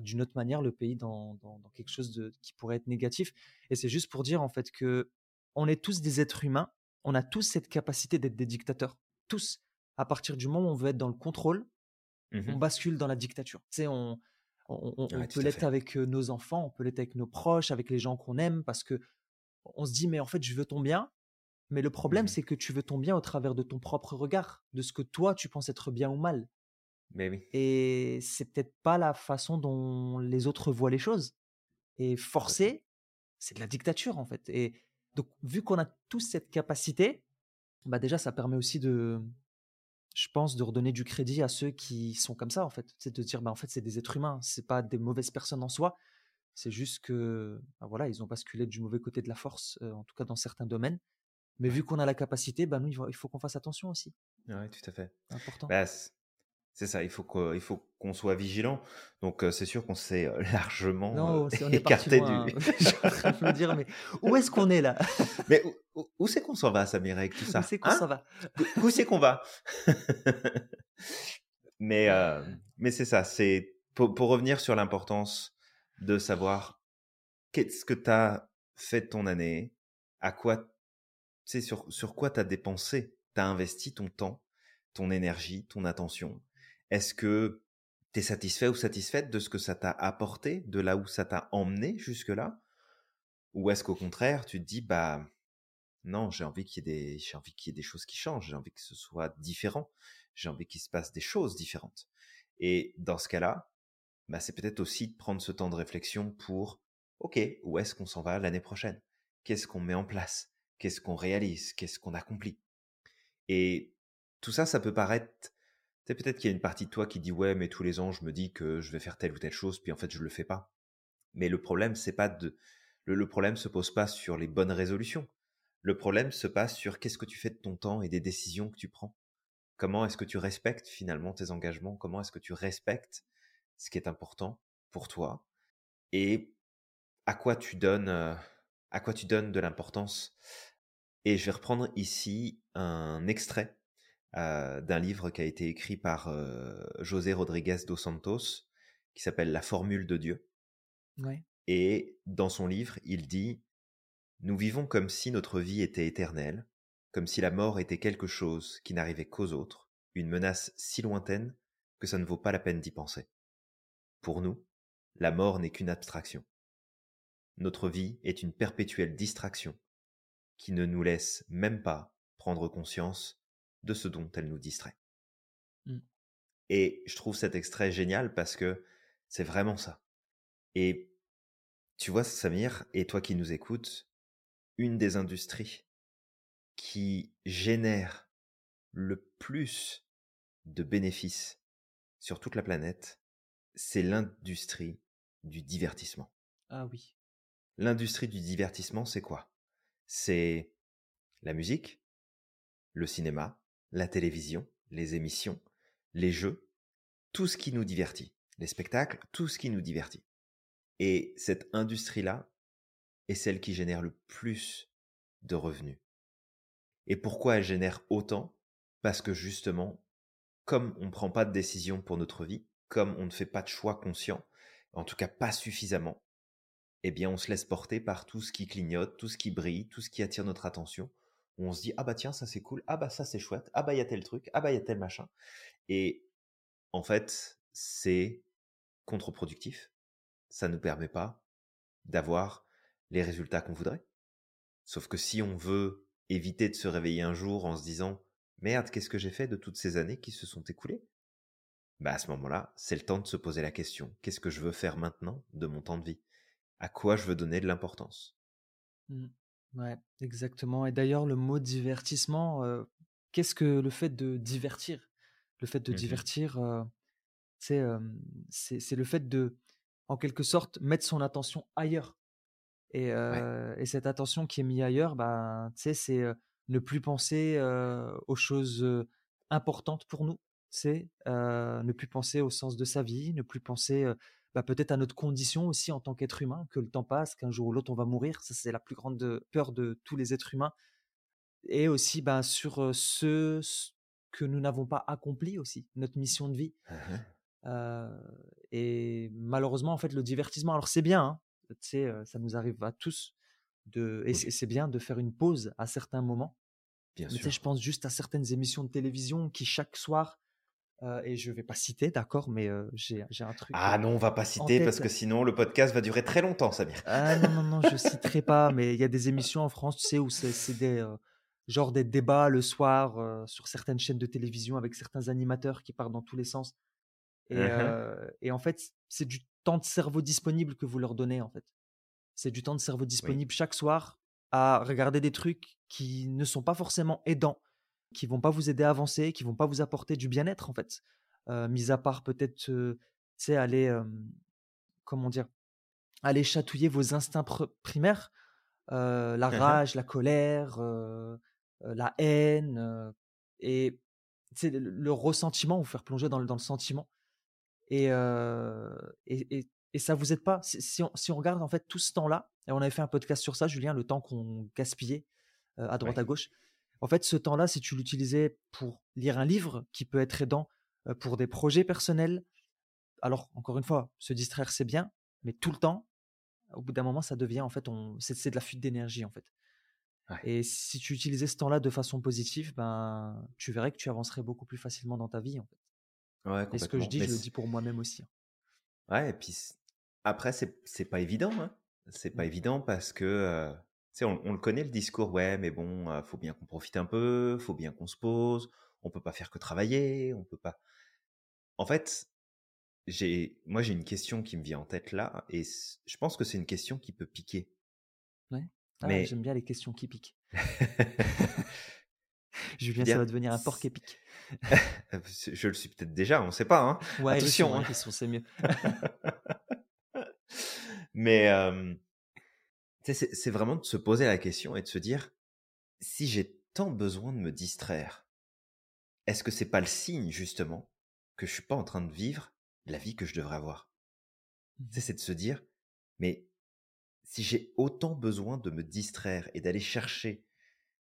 d'une autre manière le pays dans, quelque chose de, qui pourrait être négatif. Et c'est juste pour dire en fait que on est tous des êtres humains, on a tous cette capacité d'être des dictateurs, tous. À partir du moment où on veut être dans le contrôle, on mmh bascule dans la dictature. Tu sais, on, on, peut l'être avec euh, nos enfants, on peut l'être avec nos proches, avec les gens qu'on aime, parce que on se dit mais en fait je veux ton bien. Mais le problème mmh c'est que tu veux ton bien au travers de ton propre regard, de ce que toi tu penses être bien ou mal. Mais oui. Et c'est peut-être pas la façon dont les autres voient les choses. Et forcer, c'est de la dictature en fait. Et donc, vu qu'on a tous cette capacité, bah déjà, ça permet aussi de, je pense, de redonner du crédit à ceux qui sont comme ça en fait. C'est de dire, bah en fait, c'est des êtres humains, c'est pas des mauvaises personnes en soi. C'est juste que, bah, voilà, ils ont basculé du mauvais côté de la force, en tout cas dans certains domaines. Mais vu qu'on a la capacité, bah nous, il faut qu'on fasse attention aussi. Oui, tout à fait. Important. Bah, c'est ça, il faut qu'on faut qu'on soit vigilant. Donc c'est sûr qu'on s'est largement non, écarté du. je me dire, mais où est-ce qu'on est là? Mais où, c'est qu'on s'en va, Samir, avec tout ça? Où c'est qu'on hein? s'en va? Où c'est qu'on va? Mais mais c'est ça, c'est pour, pour, revenir sur l'importance de savoir qu'est-ce que tu as fait de ton année, À quoi, sur, sur quoi tu as dépensé, tu as investi ton temps, ton énergie, ton attention Est-ce que tu es satisfait ou satisfaite de ce que ça t'a apporté, de là où ça t'a emmené jusque-là? Ou est-ce qu'au contraire, tu te dis, bah non, j'ai envie qu'il y, ait des, envie qu'il y ait des choses qui changent, j'ai envie que ce soit différent, j'ai envie qu'il se passe des choses différentes. Et dans ce cas-là, bah, c'est peut-être aussi de prendre ce temps de réflexion pour, OK, où est-ce qu'on s'en va l'année prochaine? Qu'est-ce qu'on met en place? Qu'est-ce qu'on réalise? Qu'est-ce qu'on accomplit? Et tout ça, ça peut paraître... C'est peut-être qu'il y a une partie de toi qui dit ouais, mais tous les ans, je me dis que je vais faire telle ou telle chose, puis en fait, je le fais pas. Mais le problème, c'est pas de... Le, problème se pose pas sur les bonnes résolutions. Le problème se passe sur qu'est-ce que tu fais de ton temps et des décisions que tu prends. Comment est-ce que tu respectes finalement tes engagements? Comment est-ce que tu respectes ce qui est important pour toi? Et à quoi tu donnes, à quoi tu donnes de l'importance? Et je vais reprendre ici un extrait d'un livre qui a été écrit par José Rodriguez dos Santos, qui s'appelle La formule de Dieu. Et dans son livre, il dit Nous vivons comme si notre vie était éternelle, comme si la mort était quelque chose qui n'arrivait qu'aux autres, une menace si lointaine que ça ne vaut pas la peine d'y penser. Pour nous, la mort n'est qu'une abstraction. Notre vie est une perpétuelle distraction qui ne nous laisse même pas prendre conscience de ce dont elle nous distrait. Mmh. Et je trouve cet extrait génial parce que c'est vraiment ça. Et tu vois, Samir, et toi qui nous écoutes, une des industries qui génère le plus de bénéfices sur toute la planète, c'est l'industrie du divertissement. Ah oui. L'industrie du divertissement, c'est quoi? C'est la musique, le cinéma, la télévision, les émissions, les jeux, tout ce qui nous divertit, les spectacles, tout ce qui nous divertit. Et cette industrie-là est celle qui génère le plus de revenus. Et pourquoi elle génère autant? Parce que justement, comme on ne prend pas de décision pour notre vie, comme on ne fait pas de choix conscient, en tout cas pas suffisamment, eh bien on se laisse porter par tout ce qui clignote, tout ce qui brille, tout ce qui attire notre attention. On se dit ah bah tiens ça c'est cool, ah bah ça c'est chouette, ah bah il y a tel truc, ah bah il y a tel machin. Et en fait c'est contre-productif. Ça ne nous permet pas d'avoir les résultats qu'on voudrait. Sauf que si on veut éviter de se réveiller un jour en se disant merde qu'est-ce que j'ai fait de toutes ces années qui se sont écoulées? Bah à ce moment-là, c'est le temps de se poser la question. Qu'est-ce que je veux faire maintenant de mon temps de vie? À quoi je veux donner de l'importance? Mmh. Ouais, exactement. Et d'ailleurs, le mot divertissement, qu'est-ce que le fait de divertir? Le fait de mmh divertir, c'est le fait de, en quelque sorte, mettre son attention ailleurs. Et, et cette attention qui est mise ailleurs, bah, c'est ne plus penser aux choses importantes pour nous c'est ne plus penser au sens de sa vie, ne plus penser bah, peut-être à notre condition aussi en tant qu'être humain, que le temps passe, qu'un jour ou l'autre on va mourir. Ça, c'est la plus grande peur de tous les êtres humains. Et aussi bah, sur ce que nous n'avons pas accompli aussi, notre mission de vie. Mmh et malheureusement, en fait, le divertissement, alors c'est bien, hein, ça nous arrive à tous, de, et c'est bien de faire une pause à certains moments. Bien sûr. je pense juste à certaines émissions de télévision qui chaque soir et je vais pas citer, d'accord, mais j'ai un truc. Ah non, on va pas citer parce que sinon le podcast va durer très longtemps, Samir. Ah non, non, non, je citerai pas, mais il y a des émissions en France, tu sais, où c'est des. genre des débats le soir sur certaines chaînes de télévision avec certains animateurs qui partent dans tous les sens. Et, mmh et en fait, c'est du temps de cerveau disponible que vous leur donnez, en fait. C'est du temps de cerveau disponible chaque soir à regarder des trucs qui ne sont pas forcément aidants qui vont pas vous aider à avancer, qui vont pas vous apporter du bien-être en fait. Euh, mis à part peut-être, tu sais, aller, comment dire, aller chatouiller vos instincts primaires, la mmh rage, la colère, la haine, et le, le, ressentiment, vous faire plonger dans le, dans le sentiment. Et, et, et, et, ça vous aide pas? Si, on, si, on, regarde en fait tout ce temps-là, et on avait fait un podcast sur ça, Julien, le temps qu'on gaspillait à droite à gauche, en fait, ce temps-là, si tu l'utilisais pour lire un livre qui peut être aidant pour des projets personnels, alors encore une fois, se distraire c'est bien, mais tout le temps, au bout d'un moment, ça devient en fait, on, c'est, de la fuite d'énergie en fait. Et si tu utilisais ce temps-là de façon positive, ben, tu verrais que tu avancerais beaucoup plus facilement dans ta vie. En fait. Ouais, et ce que je dis, je le dis pour moi-même aussi. Hein. Ouais, et puis après, c'est pas évident. Hein. C'est pas mmh. évident parce que, sais, on, le connaît le discours, ouais, mais bon, faut bien qu'on profite un peu, faut bien qu'on se pose, on peut pas faire que travailler, on peut pas. En fait, j'ai, moi, j'ai une question qui me vient en tête là, et je pense que c'est une question qui peut piquer. Ouais. Ah mais j'aime bien les questions qui piquent. Julien, ça va devenir un porc épique. je le suis peut-être déjà, on ne sait pas. Hein. Ouais, Attention, hein. c'est mieux. mais c'est vraiment de se poser la question et de se dire si j'ai tant besoin de me distraire, est-ce que c'est pas le signe justement que je suis pas en train de vivre la vie que je devrais avoir? Mmh. C'est de se dire mais si j'ai autant besoin de me distraire et d'aller chercher,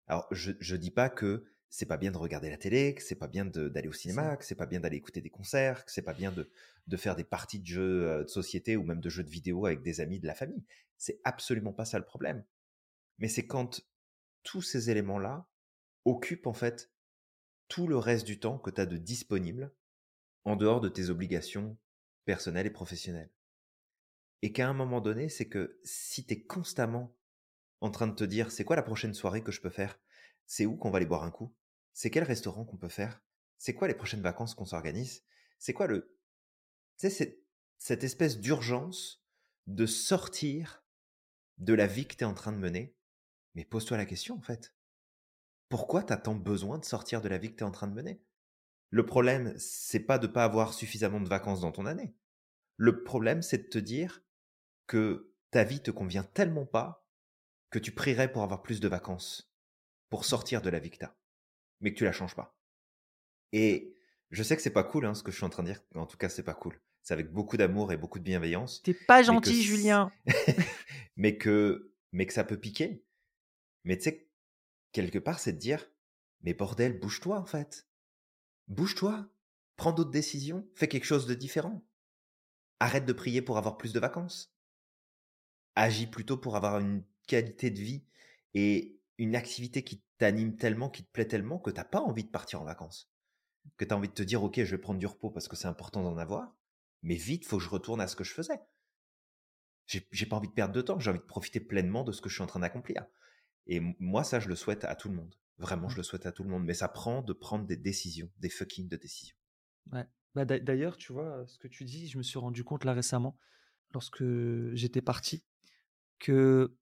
alors je ne dis pas que c'est pas bien de regarder la télé, que c'est pas bien d'aller au cinéma, que c'est pas bien d'aller écouter des concerts, que c'est pas bien de, de faire des parties de jeux euh, de société ou même de jeux de vidéo avec des amis de la famille. C'est absolument pas ça le problème. Mais c'est quand tous ces éléments-là occupent en fait tout le reste du temps que tu as de disponible en dehors de tes obligations personnelles et professionnelles. Et qu'à un moment donné, c'est que si tu es constamment en train de te dire c'est quoi la prochaine soirée que je peux faire? C'est où qu'on va aller boire un coup? C'est quel restaurant qu'on peut faire? C'est quoi les prochaines vacances qu'on s'organise? C'est quoi le... Tu sais, cette espèce d'urgence de sortir de la vie que tu es en train de mener? Mais pose-toi la question en fait. Pourquoi tu as tant besoin de sortir de la vie que tu es en train de mener? Le problème, c'est pas de pas avoir suffisamment de vacances dans ton année. Le problème, c'est de te dire que ta vie te convient tellement pas que tu prierais pour avoir plus de vacances, pour sortir de la vie que tu as, mais que tu la changes pas. Et je sais que c'est pas cool hein, ce que je suis en train de dire, en tout cas c'est pas cool. C'est avec beaucoup d'amour et beaucoup de bienveillance. T'es pas gentil, Julien. mais que mais que ça peut piquer. Mais tu sais, quelque part, c'est de dire, mais bordel, bouge-toi en fait. Bouge-toi. Prends d'autres décisions. Fais quelque chose de différent. Arrête de prier pour avoir plus de vacances agis plutôt pour avoir une qualité de vie et une activité qui t'anime tellement, qui te plaît tellement que t'as pas envie de partir en vacances. Que tu as envie de te dire, ok, je vais prendre du repos parce que c'est important d'en avoir, mais vite, faut que je retourne à ce que je faisais. J'ai pas envie de perdre de temps, j'ai envie de profiter pleinement de ce que je suis en train d'accomplir. Et moi, ça, je le souhaite à tout le monde. Vraiment, je le souhaite à tout le monde. Mais ça prend de prendre des décisions, des fucking de décisions. Ouais. Bah, D'ailleurs, tu vois, ce que tu dis, je me suis rendu compte là récemment, lorsque j'étais parti, que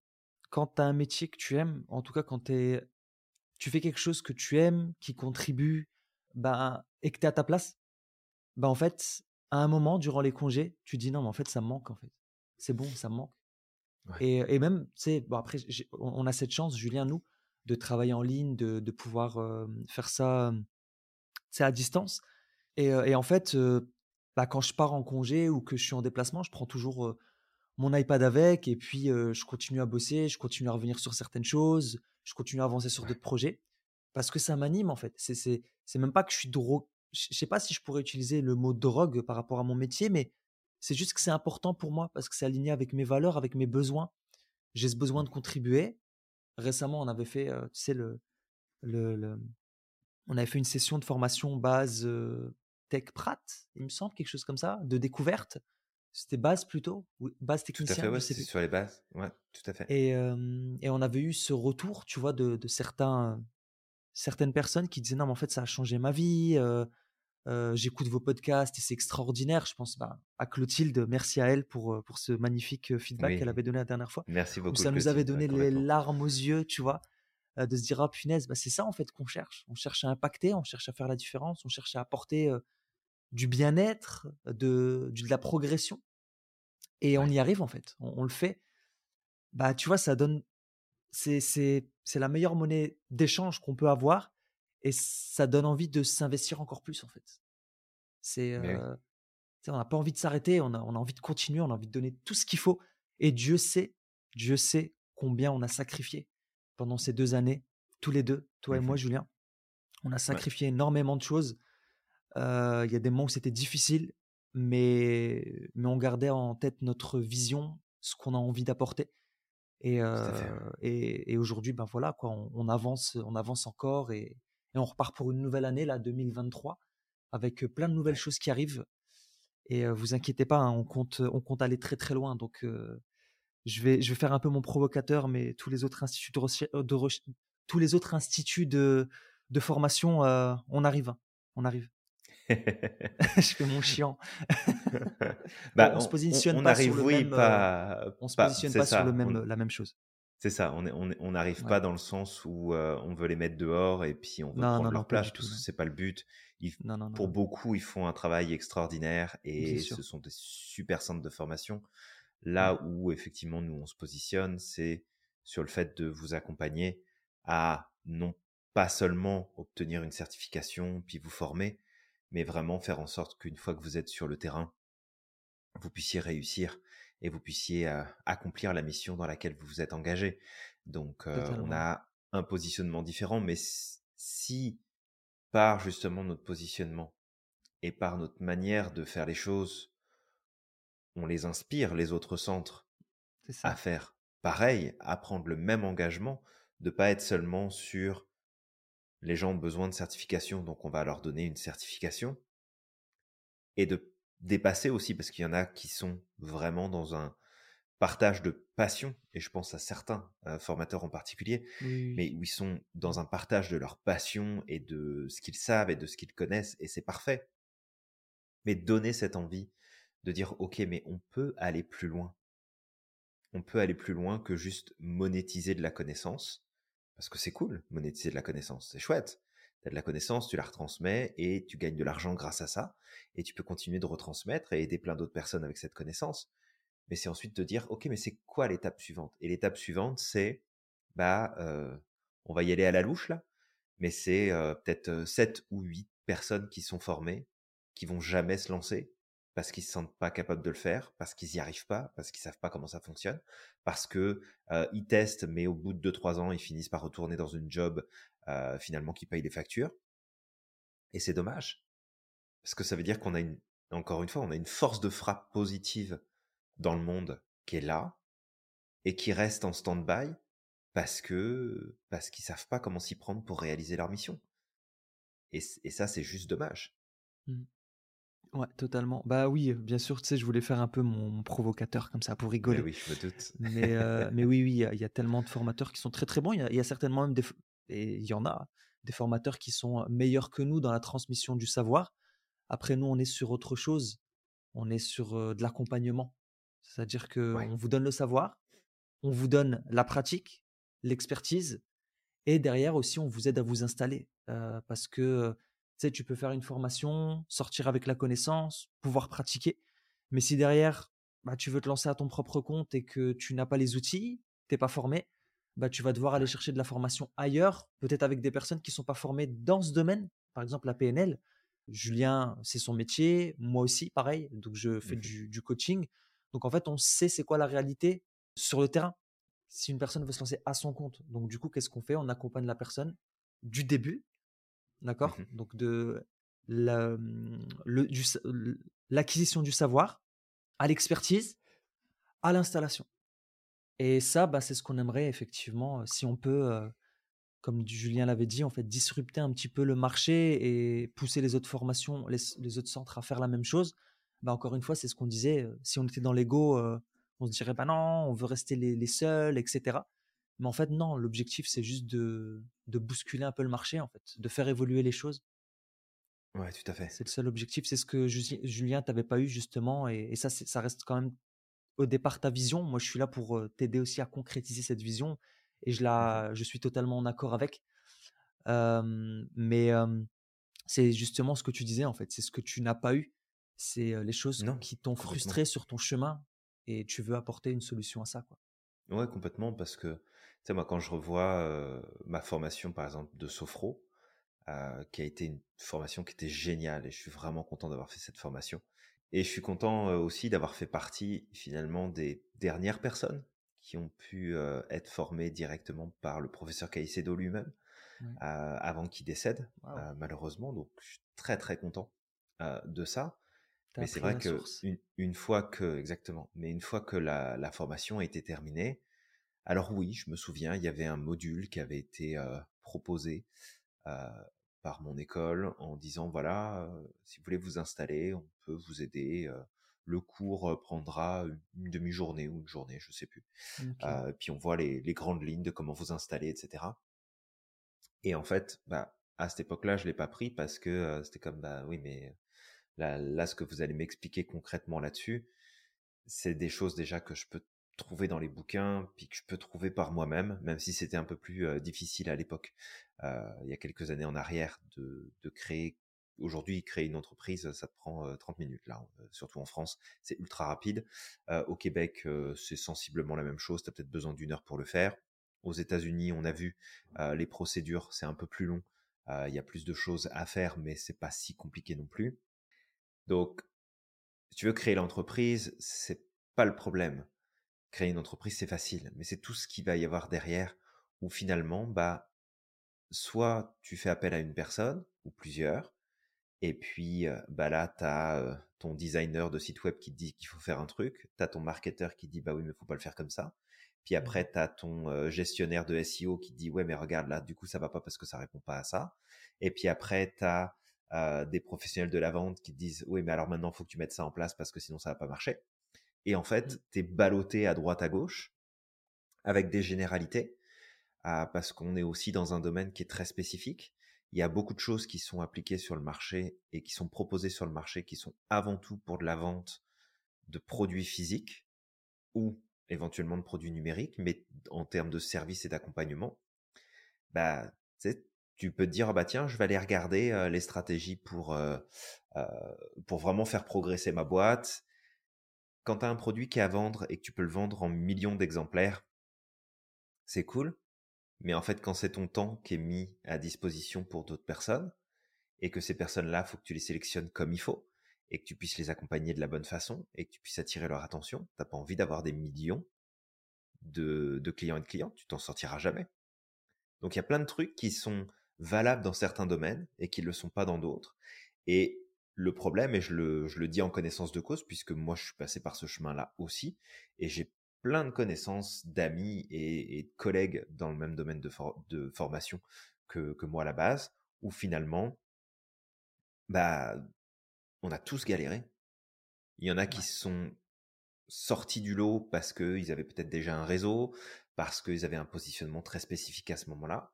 quand tu as un métier que tu aimes, en tout cas quand tu fais quelque chose que tu aimes, qui contribue, ben, et que tu es à ta place, ben, en fait, à un moment, durant les congés, tu dis non, mais en fait, ça me manque, en fait. C'est bon, ça me manque. Et, et, même, tu sais, bon, après, on a cette chance, Julien, nous, de travailler en ligne, de, de pouvoir faire ça c'est à distance. Et, et en fait, bah, quand je pars en congé ou que je suis en déplacement, je prends toujours mon iPad avec et puis je continue à bosser, je continue à revenir sur certaines choses, je continue à avancer sur d'autres projets parce que ça m'anime en fait. C'est c'est même pas que je suis drogue. Je sais pas si je pourrais utiliser le mot drogue par rapport à mon métier, mais c'est juste que c'est important pour moi parce que c'est aligné avec mes valeurs, avec mes besoins. J'ai ce besoin de contribuer. Récemment, on avait fait, tu sais, le, le, on avait fait une session de formation base Tech Prat, il me semble, quelque chose comme ça, de découverte. C'était base plutôt Base technicien Tout à fait, ouais, c'est sur les bases. Ouais, tout à fait. Et, et on avait eu ce retour, tu vois, de, de, certains, certaines personnes qui disaient non, mais en fait, ça a changé ma vie. J'écoute vos podcasts et c'est extraordinaire. Je pense bah, à Clotilde, merci à elle pour, pour ce magnifique feedback qu'elle avait donné la dernière fois. Merci beaucoup. ça nous avait donné les larmes aux yeux, tu vois, de se dire, ah punaise, bah, c'est ça en fait qu'on cherche. On cherche à impacter, on cherche à faire la différence, on cherche à apporter du bien-être, de, de, la progression. Et on y arrive en fait, on, le fait. Bah, tu vois, ça donne. C'est la meilleure monnaie d'échange qu'on peut avoir et ça donne envie de s'investir encore plus en fait. C'est. On n'a pas envie de s'arrêter, on a, on a envie de continuer, on a envie de donner tout ce qu'il faut. Et Dieu sait, Dieu sait combien on a sacrifié pendant ces deux années, tous les deux, toi et moi, mmh Julien. On a sacrifié énormément de choses il y a des moments où c'était difficile, mais, mais on gardait en tête notre vision, ce qu'on a envie d'apporter. Et, et, aujourd'hui, ben voilà, quoi, on, avance, on avance encore et, et, on repart pour une nouvelle année, là, 2023, avec plein de nouvelles choses qui arrivent. Et vous inquiétez pas, hein, on, compte, on compte aller très très loin. Donc, je, vais, je vais faire un peu mon provocateur, mais tous les autres instituts de, de tous les autres instituts de, de formation, on arrive. Hein, on arrive. je fais mon chiant. bah, on, se positionne pas sur le même, pas, on se positionne pas, sur le même, la même chose. C'est ça, on n'arrive on, pas dans le sens où on veut les mettre dehors et puis on veut prendre leur place, parce que c'est pas le but. pour beaucoup, ils font un travail extraordinaire et ce sont des super centres de formation. Là où effectivement nous on se positionne, c'est sur le fait de vous accompagner à non pas seulement obtenir une certification puis vous former, mais vraiment faire en sorte qu'une fois que vous êtes sur le terrain, vous puissiez réussir et vous puissiez accomplir la mission dans laquelle vous vous êtes engagé. Donc, on a un positionnement différent, mais si par justement notre positionnement et par notre manière de faire les choses, on les inspire, les autres centres, à faire pareil, à prendre le même engagement, de pas être seulement sur les gens ont besoin de certification, donc on va leur donner une certification. Et de dépasser aussi, parce qu'il y en a qui sont vraiment dans un partage de passion, et je pense à certains euh, formateurs en particulier, mais où ils sont dans un partage de leur passion et de ce qu'ils savent et de ce qu'ils connaissent, et c'est parfait. Mais donner cette envie de dire, OK, mais on peut aller plus loin. On peut aller plus loin que juste monétiser de la connaissance parce que c'est cool, monétiser de la connaissance, c'est chouette. Tu de la connaissance, tu la retransmets et tu gagnes de l'argent grâce à ça. Et tu peux continuer de retransmettre et aider plein d'autres personnes avec cette connaissance. Mais c'est ensuite de dire, OK, mais c'est quoi l'étape suivante? Et l'étape suivante, c'est, bah, euh, on va y aller à la louche là, mais c'est euh, peut-être 7 ou 8 personnes qui sont formées, qui vont jamais se lancer, parce qu'ils se sentent pas capables de le faire, parce qu'ils y arrivent pas, parce qu'ils savent pas comment ça fonctionne, parce que ils testent, mais au bout de 2-3 ans, ils finissent par retourner dans une job finalement qui paye les factures. Et c'est dommage, parce que ça veut dire qu'on a une, encore une fois, on a une force de frappe positive dans le monde qui est là et qui reste en stand-by parce que parce qu'ils savent pas comment s'y prendre pour réaliser leur mission. Et, ça, c'est juste dommage. Mmh. Ouais, totalement. Bah oui, bien sûr, tu sais, je voulais faire un peu mon, provocateur comme ça pour rigoler. oui, je me doute. Mais, euh, mais oui, oui, il y, a tellement de formateurs qui sont très très bons. Il y, a certainement même des, et il y en a, des formateurs qui sont meilleurs que nous dans la transmission du savoir. Après, nous, on est sur autre chose. On est sur euh, de l'accompagnement. C'est-à-dire que on vous donne le savoir, on vous donne la pratique, l'expertise, et derrière aussi, on vous aide à vous installer. Euh, parce que sais, tu peux faire une formation, sortir avec la connaissance, pouvoir pratiquer. Mais si derrière, bah, tu veux te lancer à ton propre compte et que tu n'as pas les outils, tu n'es pas formé, bah, tu vas devoir aller chercher de la formation ailleurs, peut-être avec des personnes qui ne sont pas formées dans ce domaine. Par exemple, la PNL. Julien, c'est son métier. Moi aussi, pareil. Donc, je fais mmh du, du, coaching. Donc, en fait, on sait c'est quoi la réalité sur le terrain. Si une personne veut se lancer à son compte. Donc, du coup, qu'est-ce qu'on fait? On accompagne la personne du début d'accord? Mmh Donc de l'acquisition du savoir à l'expertise, à l'installation. Et ça, bah, c'est ce qu'on aimerait effectivement, si on peut, comme Julien l'avait dit, en fait, disrupter un petit peu le marché et pousser les autres formations, les, autres centres à faire la même chose. Bah, encore une fois, c'est ce qu'on disait. Si on était dans l'ego, on se dirait bah non, on veut rester les, les seuls, etc. Mais en fait, non, l'objectif, c'est juste de, de, bousculer un peu le marché, en fait, de faire évoluer les choses. Ouais, tout à fait. C'est le seul objectif. C'est ce que Julien, t'avais pas eu, justement. Et, ça, ça reste quand même au départ ta vision. Moi, je suis là pour t'aider aussi à concrétiser cette vision. Et je, la, je suis totalement en accord avec. mais c'est justement ce que tu disais, en fait. C'est ce que tu n'as pas eu. C'est les choses qui t'ont frustré sur ton chemin. Et tu veux apporter une solution à ça, quoi. Ouais, complètement, parce que sais, moi, quand je revois ma formation, par exemple, de Sofro, qui a été une formation qui était géniale, et je suis vraiment content d'avoir fait cette formation. Et je suis content aussi d'avoir fait partie, finalement, des dernières personnes qui ont pu être formées directement par le professeur Caicedo lui-même, avant qu'il décède, malheureusement. Donc, je suis très, très content de ça. Mais c'est vrai que une, fois que, exactement, mais une fois que la, la formation a été terminée, Alors oui, je me souviens, il y avait un module qui avait été proposé par mon école en disant voilà, si vous voulez vous installer, on peut vous aider. le cours prendra une demi-journée ou une journée, je sais plus. puis on voit les, grandes lignes de comment vous installer, etc. Et en fait, bah, à cette époque-là, je l'ai pas pris parce que c'était comme bah oui, mais là, là, ce que vous allez m'expliquer concrètement là-dessus, c'est des choses déjà que je peux trouver dans les bouquins, puis que je peux trouver par moi-même, même si c'était un peu plus difficile à l'époque, il y a quelques années en arrière, de, de créer. Aujourd'hui, créer une entreprise, ça te prend 30 minutes là, surtout en France, c'est ultra rapide. au Québec, c'est sensiblement la même chose, tu as peut-être besoin d'une heure pour le faire. Aux États-Unis, on a vu les procédures, c'est un peu plus long, il y a plus de choses à faire, mais c'est pas si compliqué non plus. Donc, si tu veux créer l'entreprise, c'est pas le problème. Créer une entreprise, c'est facile, mais c'est tout ce qu'il va y avoir derrière où finalement, bah, soit tu fais appel à une personne ou plusieurs, et puis bah là, tu as ton designer de site web qui te dit qu'il faut faire un truc, tu as ton marketeur qui dit bah oui, mais faut pas le faire comme ça. Puis après, tu as ton gestionnaire de SEO qui dit ouais, mais regarde là, du coup, ça va pas parce que ça répond pas à ça. Et puis après, tu as des professionnels de la vente qui te disent oui, mais alors maintenant, il faut que tu mettes ça en place parce que sinon, ça va pas marcher. Et en fait, mmh. tu es ballotté à droite à gauche avec des généralités ah, parce qu'on est aussi dans un domaine qui est très spécifique. Il y a beaucoup de choses qui sont appliquées sur le marché et qui sont proposées sur le marché qui sont avant tout pour de la vente de produits physiques ou éventuellement de produits numériques, mais en termes de services et d'accompagnement, bah, tu peux te dire, ah bah tiens, je vais aller regarder les stratégies pour, pour vraiment faire progresser ma boîte, quand tu as un produit qui est à vendre et que tu peux le vendre en millions d'exemplaires, c'est cool. Mais en fait, quand c'est ton temps qui est mis à disposition pour d'autres personnes, et que ces personnes-là, faut que tu les sélectionnes comme il faut, et que tu puisses les accompagner de la bonne façon, et que tu puisses attirer leur attention, t'as pas envie d'avoir des millions de, clients et de clients, tu t'en sortiras jamais. Donc il y a plein de trucs qui sont valables dans certains domaines et qui ne le sont pas dans d'autres. Et le problème, et je le, dis en connaissance de cause, puisque moi je suis passé par ce chemin-là aussi, et j'ai plein de connaissances, d'amis et, de collègues dans le même domaine de, formation que, moi à la base, où finalement, bah, on a tous galéré. Il y en a qui sont sortis du lot parce qu'ils avaient peut-être déjà un réseau, parce qu'ils avaient un positionnement très spécifique à ce moment-là.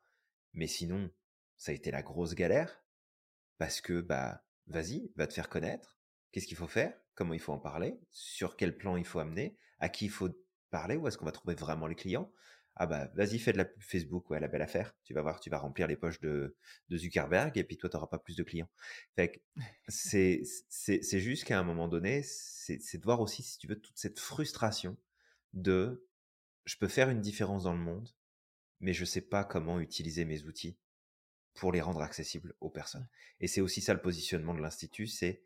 Mais sinon, ça a été la grosse galère parce que bah vas-y, va te faire connaître. Qu'est-ce qu'il faut faire? Comment il faut en parler? Sur quel plan il faut amener? À qui il faut parler? Où est-ce qu'on va trouver vraiment les clients? Ah bah vas-y, fais de la pub Facebook, ouais, la belle affaire. Tu vas voir, tu vas remplir les poches de, Zuckerberg et puis toi, tu n'auras pas plus de clients. Fait c'est, c'est, juste qu'à un moment donné, c'est, c'est de voir aussi, si tu veux, toute cette frustration de je peux faire une différence dans le monde, mais je ne sais pas comment utiliser mes outils pour les rendre accessibles aux personnes. Et c'est aussi ça le positionnement de l'Institut, c'est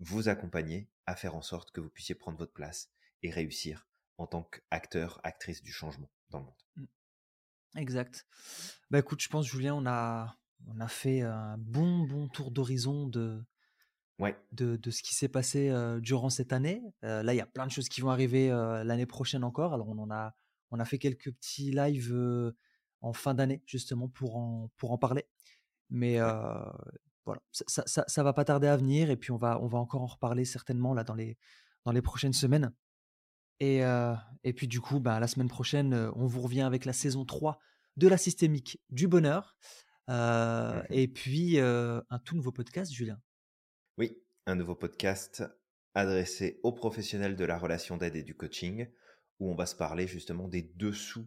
vous accompagner à faire en sorte que vous puissiez prendre votre place et réussir en tant qu'acteur, actrice du changement dans le monde. Mmh. Exact. Bah écoute, je pense Julien, on a, on a fait un bon bon tour d'horizon de, ouais. de, de, ce qui s'est passé durant cette année. là, il y a plein de choses qui vont arriver l'année prochaine encore. Alors on en a, on a fait quelques petits lives en fin d'année justement pour en, pour en parler. Mais voilà, ça, ça, ça, va pas tarder à venir et puis on va, on va encore en reparler certainement là dans les, dans les prochaines semaines. Et, et puis du coup, bah, la semaine prochaine, on vous revient avec la saison 3 de la systémique du bonheur. Mmh et puis un tout nouveau podcast, Julien. Oui, un nouveau podcast adressé aux professionnels de la relation d'aide et du coaching, où on va se parler justement des dessous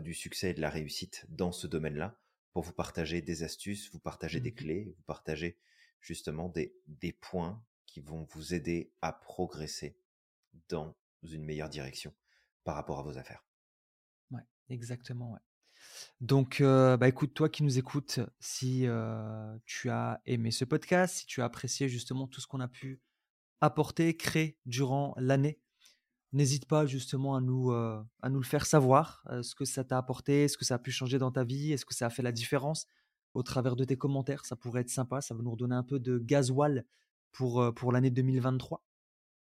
du succès et de la réussite dans ce domaine-là pour vous partager des astuces, vous partager des mmh clés, vous partager justement des, des points qui vont vous aider à progresser dans une meilleure direction par rapport à vos affaires. Ouais, exactement. Ouais. Donc, bah écoute, toi qui nous écoutes, si tu as aimé ce podcast, si tu as apprécié justement tout ce qu'on a pu apporter, créer durant l'année, N'hésite pas justement à nous, euh, à nous le faire savoir, euh, ce que ça t'a apporté, ce que ça a pu changer dans ta vie, est-ce que ça a fait la différence au travers de tes commentaires? Ça pourrait être sympa, ça va nous redonner un peu de gasoil pour, euh, pour l'année 2023.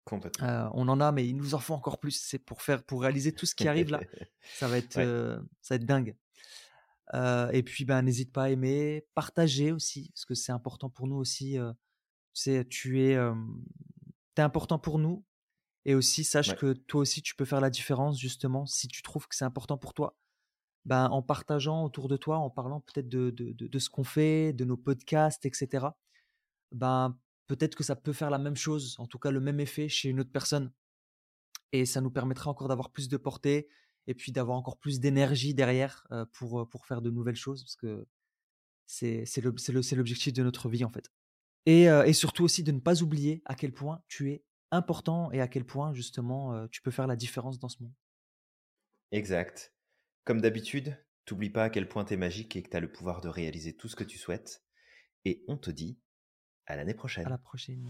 Complètement. on en a, mais il nous en faut encore plus. C'est pour faire, pour réaliser tout ce qui arrive là. ça va être, ça va être dingue. et puis, ben, n'hésite pas à aimer, partager aussi, parce que c'est important pour nous aussi. tu sais, tu es, es important pour nous. Et aussi, sache que toi aussi, tu peux faire la différence, justement, si tu trouves que c'est important pour toi. Ben, en partageant autour de toi, en parlant peut-être de, de, de, ce qu'on fait, de nos podcasts, etc. Ben, peut-être que ça peut faire la même chose, en tout cas le même effet chez une autre personne. Et ça nous permettra encore d'avoir plus de portée et puis d'avoir encore plus d'énergie derrière pour, pour faire de nouvelles choses, parce que c'est l'objectif de notre vie en fait. Et, et, surtout aussi de ne pas oublier à quel point tu es important et à quel point justement tu peux faire la différence dans ce monde. Exact. Comme d'habitude, t'oublie pas à quel point tu es magique et que tu as le pouvoir de réaliser tout ce que tu souhaites. Et on te dit à l'année prochaine. À la prochaine.